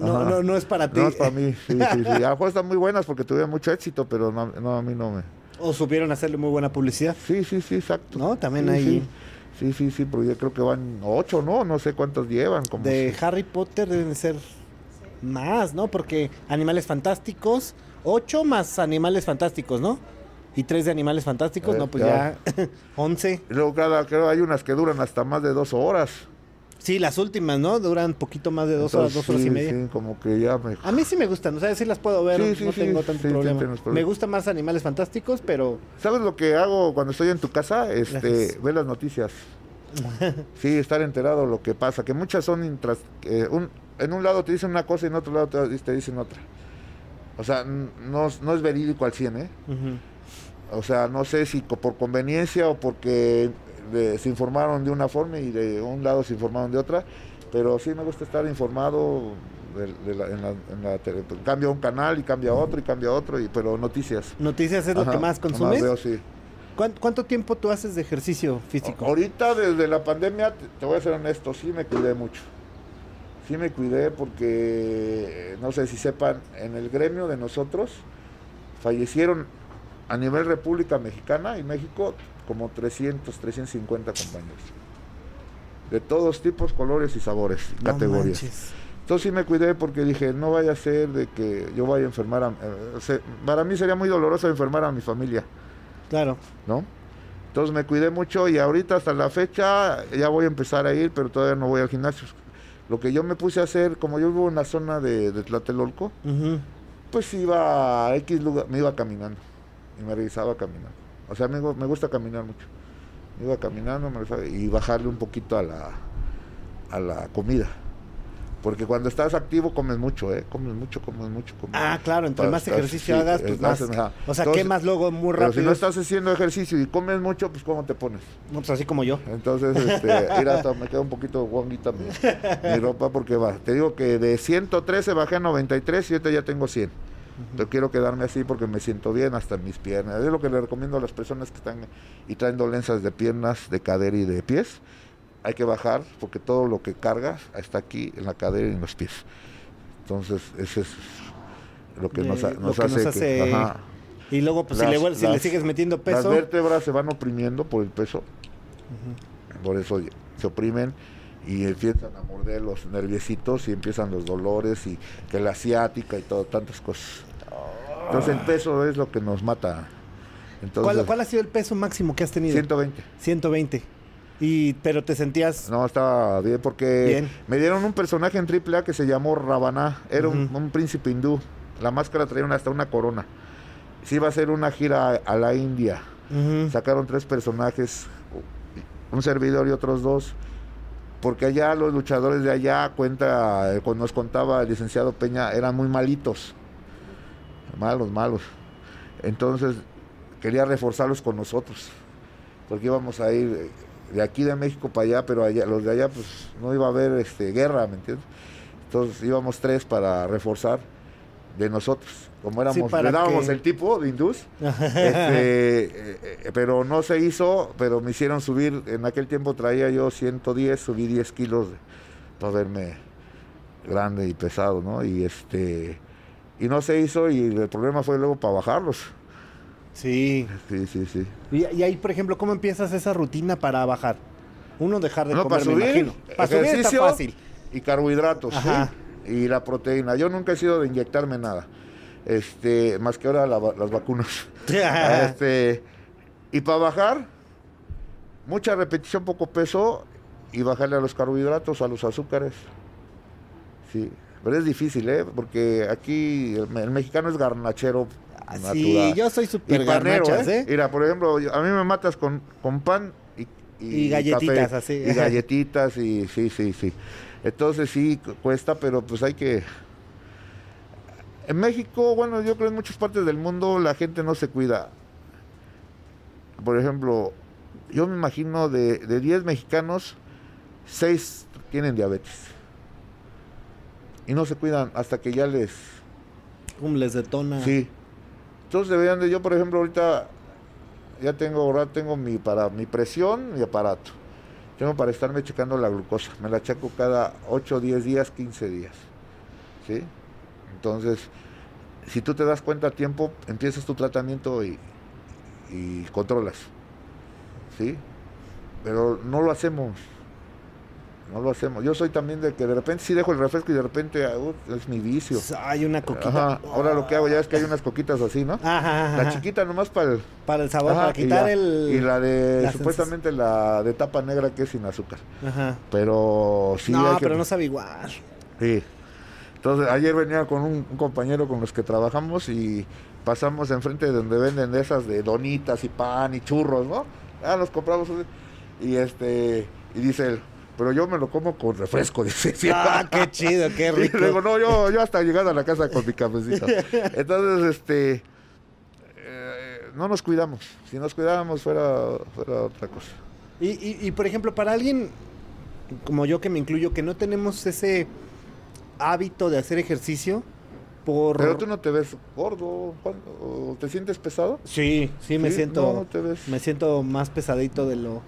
No, no, no es para ti. No es para mí, sí, sí, sí. [LAUGHS] A lo mejor están muy buenas porque tuvieron mucho éxito, pero no, no, a mí no me. O supieron hacerle muy buena publicidad. Sí, sí, sí, exacto. No, también hay- Sí, sí, sí, sí, porque yo creo que van ocho, ¿no? No sé cuántas llevan. Como De si- Harry Potter deben ser más, ¿no? Porque Animales Fantásticos, ocho más Animales Fantásticos, ¿no? Y tres de Animales Fantásticos, Eh, no, pues ya. ya, [LAUGHS] once. Y luego cada, creo hay unas que duran hasta más de dos horas. Sí, las últimas, ¿no? Duran poquito más de dos horas, dos horas y media. Sí, como que ya me... A mí sí me gustan, o sea, sí las puedo ver, Sí, no sí, tengo tanto sí, problema. Me gusta más Animales Fantásticos, pero ¿Sabes lo que hago cuando estoy en tu casa? Este, Gracias. ver las noticias. [LAUGHS] Sí, estar enterado de lo que pasa, que muchas son intras- eh, un- en un lado te dicen una cosa y en otro lado te, te dicen otra. O sea, no, no es verídico al 100, ¿eh? ujú, O sea, no sé si por conveniencia o porque de- se informaron de una forma y de un lado se informaron de otra, pero sí me gusta estar informado de, la, en la, en la tele. Cambia un canal y cambia otro y cambia otro, y, pero noticias. ¿Noticias es lo que más consumes? veo, sí. ¿Cuán- ¿Cuánto tiempo tú haces de ejercicio físico? Ahorita desde la pandemia, te, te voy a ser honesto, sí me cuidé mucho. Sí me cuidé porque, no sé si sepan, en el gremio de nosotros fallecieron a nivel República Mexicana y México como 300, 350 compañeros. De todos tipos, colores y sabores, y No categorías. manches. Entonces sí me cuidé porque dije, no vaya a ser de que yo vaya a enfermar a... eh, se- para mí sería muy doloroso enfermar a mi familia. Claro. ¿no? Entonces me cuidé mucho y ahorita hasta la fecha ya voy a empezar a ir, pero todavía no voy al gimnasio. Lo que yo me puse a hacer, como yo vivo en la zona de, de Tlatelolco, pues iba a X lugar, me iba caminando y me regresaba caminando. O sea, me, me gusta caminar mucho. Iba caminando me regresaba, y bajarle un poquito a la, a la comida. Porque cuando estás activo comes mucho, ¿eh? Comes mucho, comes mucho, comes Ah, claro, entre más ejercicio sí, hagas, pues estás- más. O sea, Entonces, quemas luego muy Pero rápido. si no estás haciendo ejercicio y comes mucho, pues ¿cómo te pones? No, pues así como yo. Entonces, este, [LAUGHS] mira, hasta me queda un poquito guanguita mi, mi ropa porque va. Te digo que de 113 bajé a 93 y ahorita ya tengo 100. Pero quiero quedarme así porque me siento bien hasta en mis piernas. Es lo que le recomiendo a las personas que están y traen dolencias de piernas, de cadera y de pies. Hay que bajar porque todo lo que cargas está aquí en la cadera y en los pies. Entonces, ese es lo que nos, ha- lo nos que hace, nos que- hace- ajá. Y luego, pues Las- si, le, si le las- sigues metiendo Las peso. vértebras se van oprimiendo por el peso, por eso se oprimen y empiezan a morder los nerviecitos y empiezan los dolores y que la asiática y todo, tantas cosas. Entonces el peso es lo que nos mata. Entonces, ¿Cuál, cuál ha sido el peso máximo que has tenido? 120. 120. Y, pero te sentías. No, estaba bien porque Bien. me dieron un personaje en AAA que se llamó Ravana. Era un, Ujú. un príncipe hindú. La máscara traía una- hasta una corona. Sí iba a hacer una gira a, a la India. Ujú. Sacaron tres personajes, un servidor y otros dos, porque allá los luchadores de allá, cuenta, eh, nos contaba el licenciado Peña, eran muy malitos, malos, malos. Entonces quería reforzarlos con nosotros, porque íbamos a ir eh, de aquí de México para allá, pero allá, los de allá pues no iba a haber este, guerra, ¿me entiendes? Entonces íbamos tres para reforzar de nosotros, como éramos, para le dábamos que- el tipo de hindús. [LAUGHS] Este, eh, eh, pero no se hizo, pero me hicieron subir, en aquel tiempo traía yo 110, subí 10 kilos para verme grande y pesado, ¿no? Y este y no se hizo y el problema fue luego para bajarlos. Sí. Sí, sí, sí. Y, y ahí, por ejemplo, ¿cómo empiezas esa rutina para bajar? Uno, dejar de No, comer, para me subir, imagino. Para subir está fácil. y carbohidratos, ¿sí? Ajá. Y la proteína. Yo nunca he sido de inyectarme nada. Este, más que ahora la las vacunas. [LAUGHS] Este, y para bajar, mucha repetición, poco peso y bajarle a los carbohidratos, a los azúcares. Sí, pero es difícil, ¿eh? Porque aquí el, me- el mexicano es garnachero. Ah, Sí, yo soy súper garnachas, ¿eh? ¿eh? Mira, por ejemplo, a mí me matas con, con pan y, Y galletitas, café, así. Y galletitas, y sí, sí, sí. Entonces sí, cu- cuesta, pero pues hay que... En México, bueno, yo creo en muchas partes del mundo la gente no se cuida. Por ejemplo, yo me imagino de, de 10 mexicanos, 6 tienen diabetes. Y no se cuidan hasta que ya les... Pum, les detona. Sí. Entonces deberían de, yo por ejemplo ahorita ya tengo, ahora tengo mi para mi presión y aparato. Tengo para estarme checando la glucosa. Me la checo cada 8, 10 días, 15 días. ¿Sí? Entonces, si tú te das cuenta a tiempo, empiezas tu tratamiento y, y controlas. ¿Sí? Pero no lo hacemos. No lo hacemos. Yo soy también de que de repente sí dejo el refresco y de repente ah, uh, es mi vicio. Hay una coquita. Ajá, ahora lo que hago ya es que hay unas coquitas así, ¿no? Ajá, ajá, La chiquita nomás para el... Para el sabor, para y quitar el. Y la de, la supuestamente la de tapa negra que es sin azúcar. Ajá. Pero sí no, hay que... pero no sabe igual. Sí. Entonces, ayer venía con un, un compañero con los que trabajamos y pasamos enfrente de donde venden de esas de donitas y pan y churros, ¿no? Ah, los compramos y este... Y dice él, pero yo me lo como con refresco, [LAUGHS] dice. Ah, qué chido, qué [LAUGHS] Y rico. luego, no, yo, yo hasta llegando a la casa con mi cafecito. [LAUGHS] Entonces, este, eh, no nos cuidamos. Si nos cuidábamos fuera, fuera otra cosa. Y, y, y, por ejemplo, para alguien como yo que me incluyo, que no tenemos ese hábito de hacer ejercicio por... Pero tú no te ves gordo, Juan, ¿o ¿te sientes pesado? Sí, sí, me Sí, siento... no, no te ves. Me siento más pesadito de lo...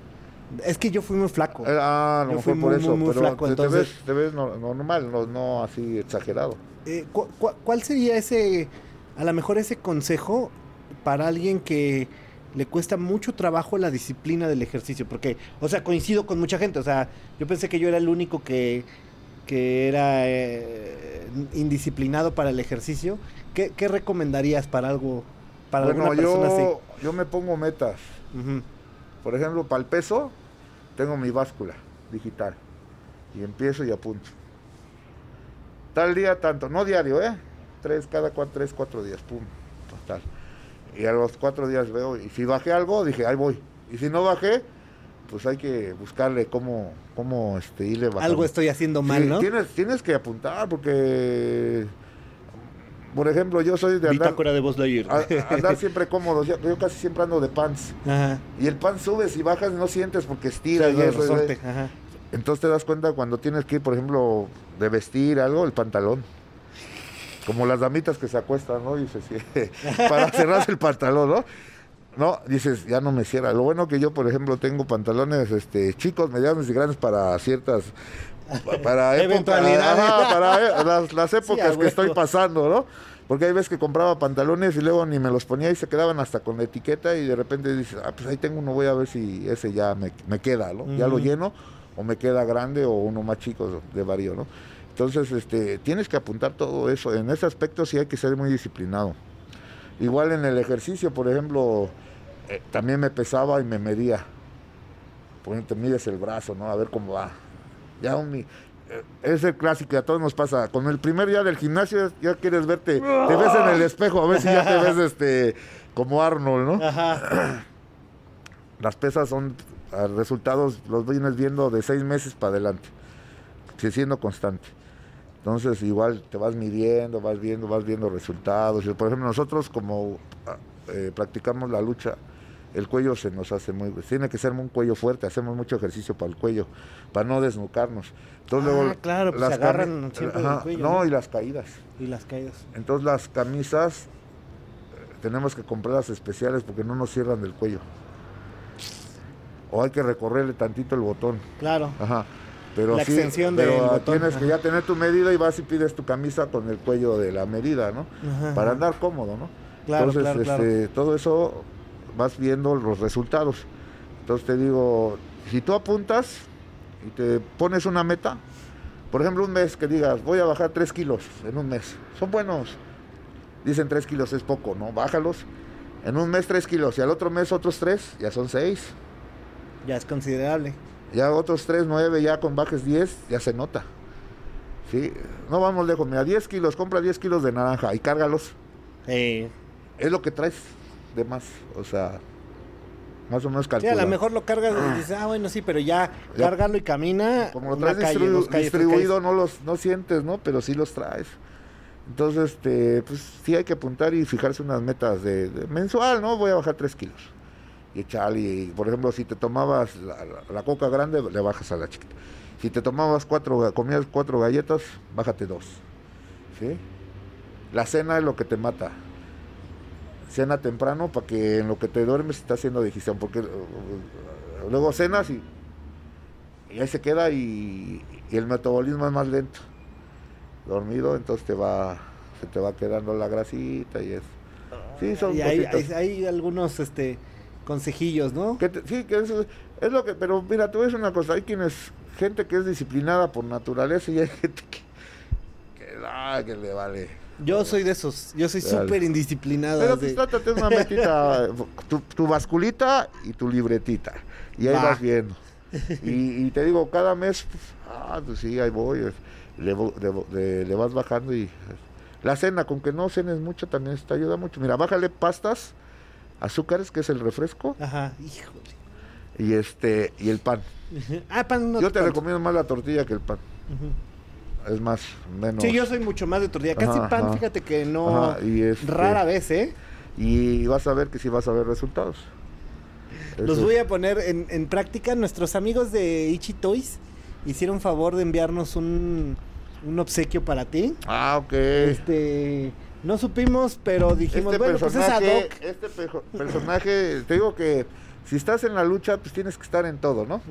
Es que yo fui muy flaco. Eh, Ah, lo Yo fui por muy, eso, muy, muy pero flaco, te, entonces- ves, te ves no- normal, no, no así exagerado. Eh, cu- cu- ¿Cuál sería ese, a lo mejor ese consejo para alguien que le cuesta mucho trabajo la disciplina del ejercicio? Porque, o sea, coincido con mucha gente, o sea, yo pensé que yo era el único que, que era eh, indisciplinado para el ejercicio. ¿Qué, qué recomendarías para algo, para bueno, alguna persona así? yo, yo me pongo metas. Ujú. Por ejemplo, para el peso, tengo mi báscula digital. Y empiezo y apunto. Tal día tanto, no diario, ¿eh? Tres, cada cuatro, tres, cuatro días, pum, tal. Y a los cuatro días veo, y si bajé algo, dije, ahí voy. Y si no bajé, pues hay que buscarle cómo, cómo este, irle bajando. Algo estoy haciendo mal, Sí, ¿no? Tienes, tienes que apuntar, porque, por ejemplo, yo soy de andar, Bitácora de voz de a- andar [LAUGHS] siempre cómodo. Yo, yo casi siempre ando de pants. Ajá. Y el pan subes y bajas no sientes porque estira. y el eso, resorte, ¿eh? ajá. Entonces te das cuenta cuando tienes que ir, por ejemplo, de vestir algo, el pantalón. Como las damitas que se acuestan, ¿no? Sí, [LAUGHS] para cerrarse el pantalón, ¿no? No, dices, ya no me cierra. Lo bueno que yo, por ejemplo, tengo pantalones este, chicos, medianos y grandes para ciertas... pa- Para [LAUGHS] época- ajá, para las, las [LAUGHS] épocas que estoy pasando, ¿no? Porque hay veces que compraba pantalones y luego ni me los ponía y se quedaban hasta con la etiqueta y de repente dices, ah, pues ahí tengo uno, voy a ver si ese ya me, me queda, ¿no? Ya lo lleno o me queda grande o uno más chico de varío, ¿no? Entonces, este, tienes que apuntar todo eso. En ese aspecto sí hay que ser muy disciplinado. Igual en el ejercicio, por ejemplo, eh, también me pesaba y me medía. Ejemplo, te mides el brazo, ¿no? A ver cómo va. Ya un, eh, es el clásico, a todos nos pasa. Con el primer día del gimnasio ya quieres verte, te ves en el espejo, a ver si ya te ves [LAUGHS] este como Arnold, ¿no? Ajá. [CLEARS THROAT] Las pesas son ah, resultados, los vienes viendo de seis meses para adelante, si siendo constante. Entonces igual te vas midiendo, vas viendo, vas viendo resultados. Por ejemplo, nosotros como ah, eh, practicamos la lucha, el cuello se nos hace muy... Tiene que ser un cuello fuerte, hacemos mucho ejercicio para el cuello, para no desnucarnos. Entonces, Ah, claro, pues se cami- agarran siempre del cuello, No, ¿no? y las caídas. Y las caídas. Entonces las camisas eh, tenemos que comprarlas especiales porque no nos cierran del cuello. O hay que recorrerle tantito el botón. Claro. Ajá. Pero La sí, extensión pero del botón, tienes que ya tener tu medida y vas y pides tu camisa con el cuello de la medida, ¿no? Ajá, Para andar cómodo, ¿no? Claro, Entonces, claro, claro. este, todo eso vas viendo los resultados. Entonces te digo, si tú apuntas y te pones una meta, por ejemplo, un mes que digas, voy a bajar 3 kilos en un mes, son buenos. Dicen 3 kilos es poco, ¿no? Bájalos. En un mes 3 kilos y al otro mes otros 3, ya son 6. Ya es considerable. Ya otros 3, 9, ya con bajes 10, ya se nota. ¿Sí? No vamos lejos, mira, 10 kilos, compra 10 kilos de naranja y cárgalos. Eh, Es lo que traes de más, o sea, más o menos sí, calcula. a lo mejor lo cargas y dices, ah, bueno, sí, pero ya, Ya. cargarlo y camina. Como lo traes calle, distribu- calles, distribuido, no los no sientes, ¿no? Pero sí los traes. Entonces, este, pues sí hay que apuntar y fijarse unas metas de, de mensual, ¿no? Voy a bajar 3 kilos. Y echarle, y, por ejemplo, si te tomabas la, la- la coca grande, le bajas a la chiquita. Si te tomabas cuatro, comías cuatro galletas, bájate dos. ¿Sí? La cena es lo que te mata. Cena temprano para que en lo que te duermes está haciendo digestión. Porque uh, uh, luego cenas y, y ahí se queda y, y el metabolismo es más lento. Dormido, entonces te va, se te va quedando la grasita y eso. Sí, son Y hay, hay, hay algunos este consejillos, ¿no? Que te- sí, que eso es lo que, pero mira, tú ves una cosa, hay quienes, gente que es disciplinada por naturaleza y hay [LAUGHS] gente que, que, ah, que le vale. Yo soy de esos, yo soy súper indisciplinado. Pero de- pues trátate una metita, tu, tu basculita y tu libretita, y ahí Va. vas viendo. Y, y te digo, cada mes, pues, ah, pues sí, ahí voy, le, le le- le vas bajando y... La cena, con que no cenes mucho, también te ayuda mucho. Mira, bájale pastas, azúcares, que es el refresco, Ajá, híjole. y este y el pan. [LAUGHS] Ah, pan no yo te recomiendo más la tortilla que el pan. Ujú. Es más, menos. Sí, yo soy mucho más de tortilla. Casi Ajá, pan, ajá. fíjate que no. Y este- Rara vez, ¿eh? Y vas a ver que sí vas a ver resultados. Los voy a poner en, en práctica. Nuestros amigos de Ichi Toys hicieron favor de enviarnos un, un obsequio para ti. Ah, ok. Este, no supimos, pero dijimos, este bueno, pues es ad hoc. este personaje, te digo que si estás en la lucha, pues tienes que estar en todo, ¿no?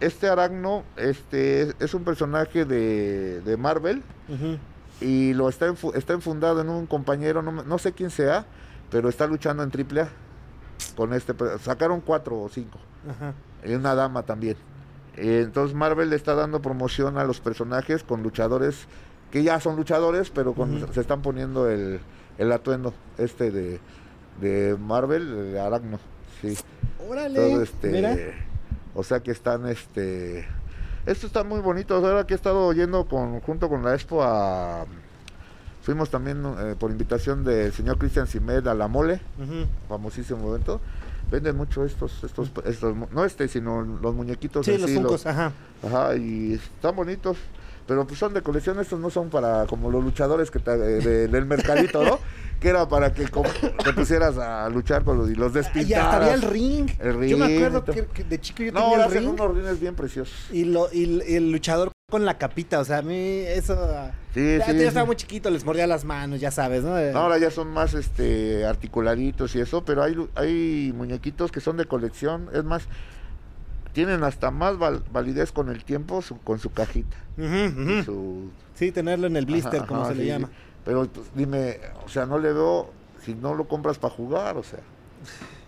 Este Aragno, este, es, es un personaje de, de Marvel ujú. y lo está, enfu- está enfundado en un compañero, no, no sé quién sea, pero está luchando en AAA con este, sacaron cuatro o cinco. Ajá. y una dama también. Entonces Marvel le está dando promoción a los personajes con luchadores que ya son luchadores, pero con- se están poniendo el, el atuendo este de, de Marvel, de Aragno. Sí. Órale. Entonces, este, Mira. o sea que están, este, esto está muy bonito. Ahora que he estado yendo con, junto con la Expo a, fuimos también eh, por invitación del señor Cristian Simed a la Mole famosísimo evento. Venden mucho estos, estos, estos, no este, sino los muñequitos. Sí, en los funcos, ajá. Ajá, y están bonitos. Pero pues son de colección, estos no son para como los luchadores que te- de- del mercadito, ¿no? [LAUGHS] que era para que te pusieras a luchar con los, y los Y hasta despintaras. había el ring. El Yo me acuerdo que, que de chico yo No, tenía el ring. unos rines bien preciosos. Y, lo, y el, el luchador con la capita, o sea, a mí eso... Sí, ya, sí, yo sí. estaba muy chiquito, les mordía las manos, ya sabes, ¿no? No, ahora ya son más este articuladitos y eso, pero hay, hay muñequitos que son de colección. Es más, tienen hasta más val- validez con el tiempo su- con su cajita. Su Sí, tenerlo en el blister, Ajá, como ajá, se le llama. Pero pues, dime, o sea, no le veo, si no lo compras para jugar, o sea,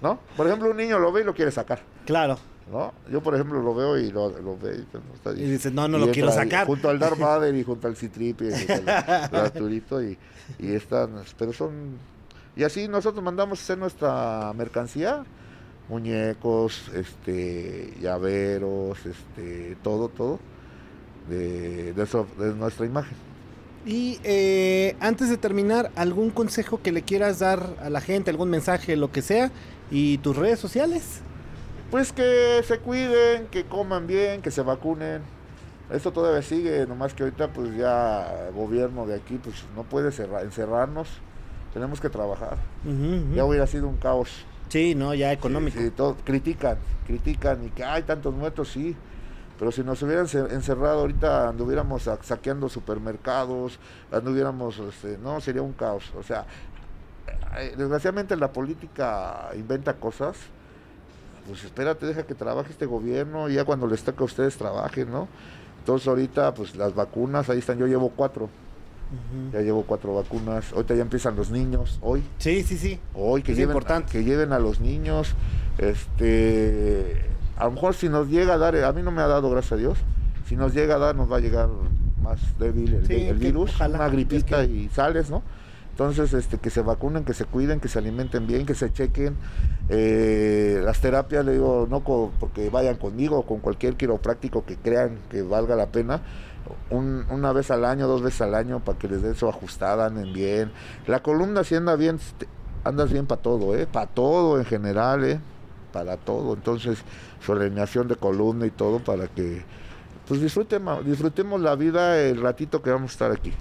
¿no? Por ejemplo, un niño lo ve y lo quiere sacar, Claro. ¿no? Yo, por ejemplo, lo veo y lo, lo ve y pues, no está Y dices, no, no lo quiero ahí sacar. Junto al Darth [LAUGHS] Vader y junto al Citripe y junto al [LAUGHS] Arturito y, y están, pero son... Y así nosotros mandamos hacer nuestra mercancía, muñecos, este, llaveros, este, todo, todo, de, de, eso- de nuestra imagen. Y eh, antes de terminar, ¿algún consejo que le quieras dar a la gente, algún mensaje, lo que sea? ¿Y tus redes sociales? Pues que se cuiden, que coman bien, que se vacunen. Esto todavía sigue, nomás que ahorita pues ya el gobierno de aquí pues no puede cerrar- encerrarnos. Tenemos que trabajar. Ya hubiera sido un caos. Sí, no, ya económico. Sí, sí, todo- critican, critican y que hay tantos muertos, sí. Pero si nos hubieran ce- encerrado ahorita, anduviéramos sa- saqueando supermercados, anduviéramos, este, no, sería un caos. O sea, eh, desgraciadamente la política inventa cosas. Pues espérate, deja que trabaje este gobierno, y ya cuando les toque a ustedes trabajen, ¿no? Entonces ahorita, pues las vacunas, ahí están, yo llevo cuatro, ya llevo cuatro vacunas, ahorita ya empiezan los niños, hoy. Sí, sí, sí. Hoy que Es lleven, importante. que lleven a los niños, este, a lo mejor si nos llega a dar, a mí no me ha dado, gracias a Dios, si nos llega a dar nos va a llegar más débil el, Sí, el que virus, ojalá, una gripita y sales, ¿no? Entonces, este, que se vacunen, que se cuiden, que se alimenten bien, que se chequen. Eh, las terapias, le digo, no co- porque vayan conmigo o con cualquier quiropráctico que crean que valga la pena. Un- una vez al año, dos veces al año, para que les den su ajustada, anden bien. La columna, si anda bien, andas bien para todo, ¿eh? Para todo en general, ¿eh? Para todo. Entonces, su alineación de columna y todo para que, pues disfrutemos, disfrutemos la vida el ratito que vamos a estar aquí.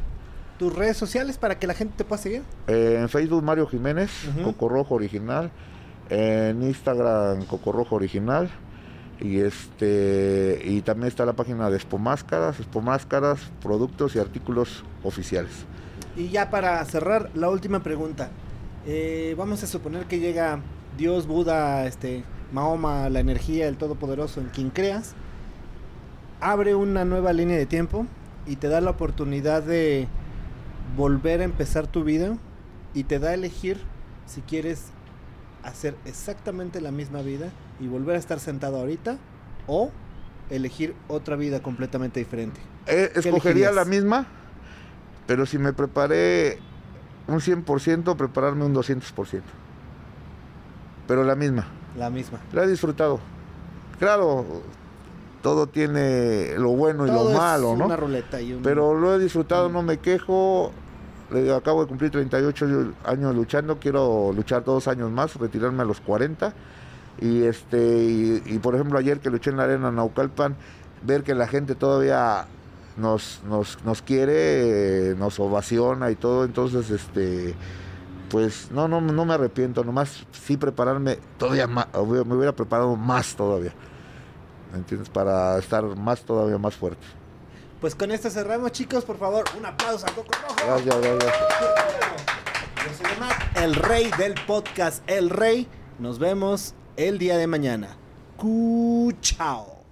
Tus redes sociales para que la gente te pueda seguir. Eh, en Facebook Mario Jiménez, Ujú. Coco Rojo Original. En Instagram Coco Rojo Original. Y este y también está la página de Expo Máscaras, Expo Máscaras, productos y artículos oficiales. Y ya para cerrar, la última pregunta. Eh, vamos a suponer que llega Dios, Buda, este, Mahoma, la energía, el Todopoderoso, en quien creas. Abre una nueva línea de tiempo y te da la oportunidad de volver a empezar tu vida y te da a elegir si quieres hacer exactamente la misma vida y volver a estar sentado ahorita o elegir otra vida completamente diferente. Eh, escogería elegirías? la misma, pero si me preparé un 100%, prepararme un 200%. Pero la misma. La misma. La he disfrutado. Claro, todo tiene lo bueno y Todo lo es malo, ¿no? Una ruleta y un... Pero lo he disfrutado, no me quejo. Le acabo de cumplir 38 años luchando, quiero luchar dos años más, retirarme a los 40. Y este y, y, por ejemplo ayer que luché en la arena Naucalpan, ver que la gente todavía nos, nos, nos quiere, eh, nos ovaciona y todo, entonces este pues no, no, no me arrepiento, nomás sí prepararme todavía más, me hubiera preparado más todavía, ¿me entiendes? Para estar más todavía más fuerte. Pues con esto cerramos, chicos. Por favor, un aplauso a Coco Rojo. Gracias, gracias. Yo soy Matt, el rey del podcast El Rey. Nos vemos el día de mañana. Cu chao.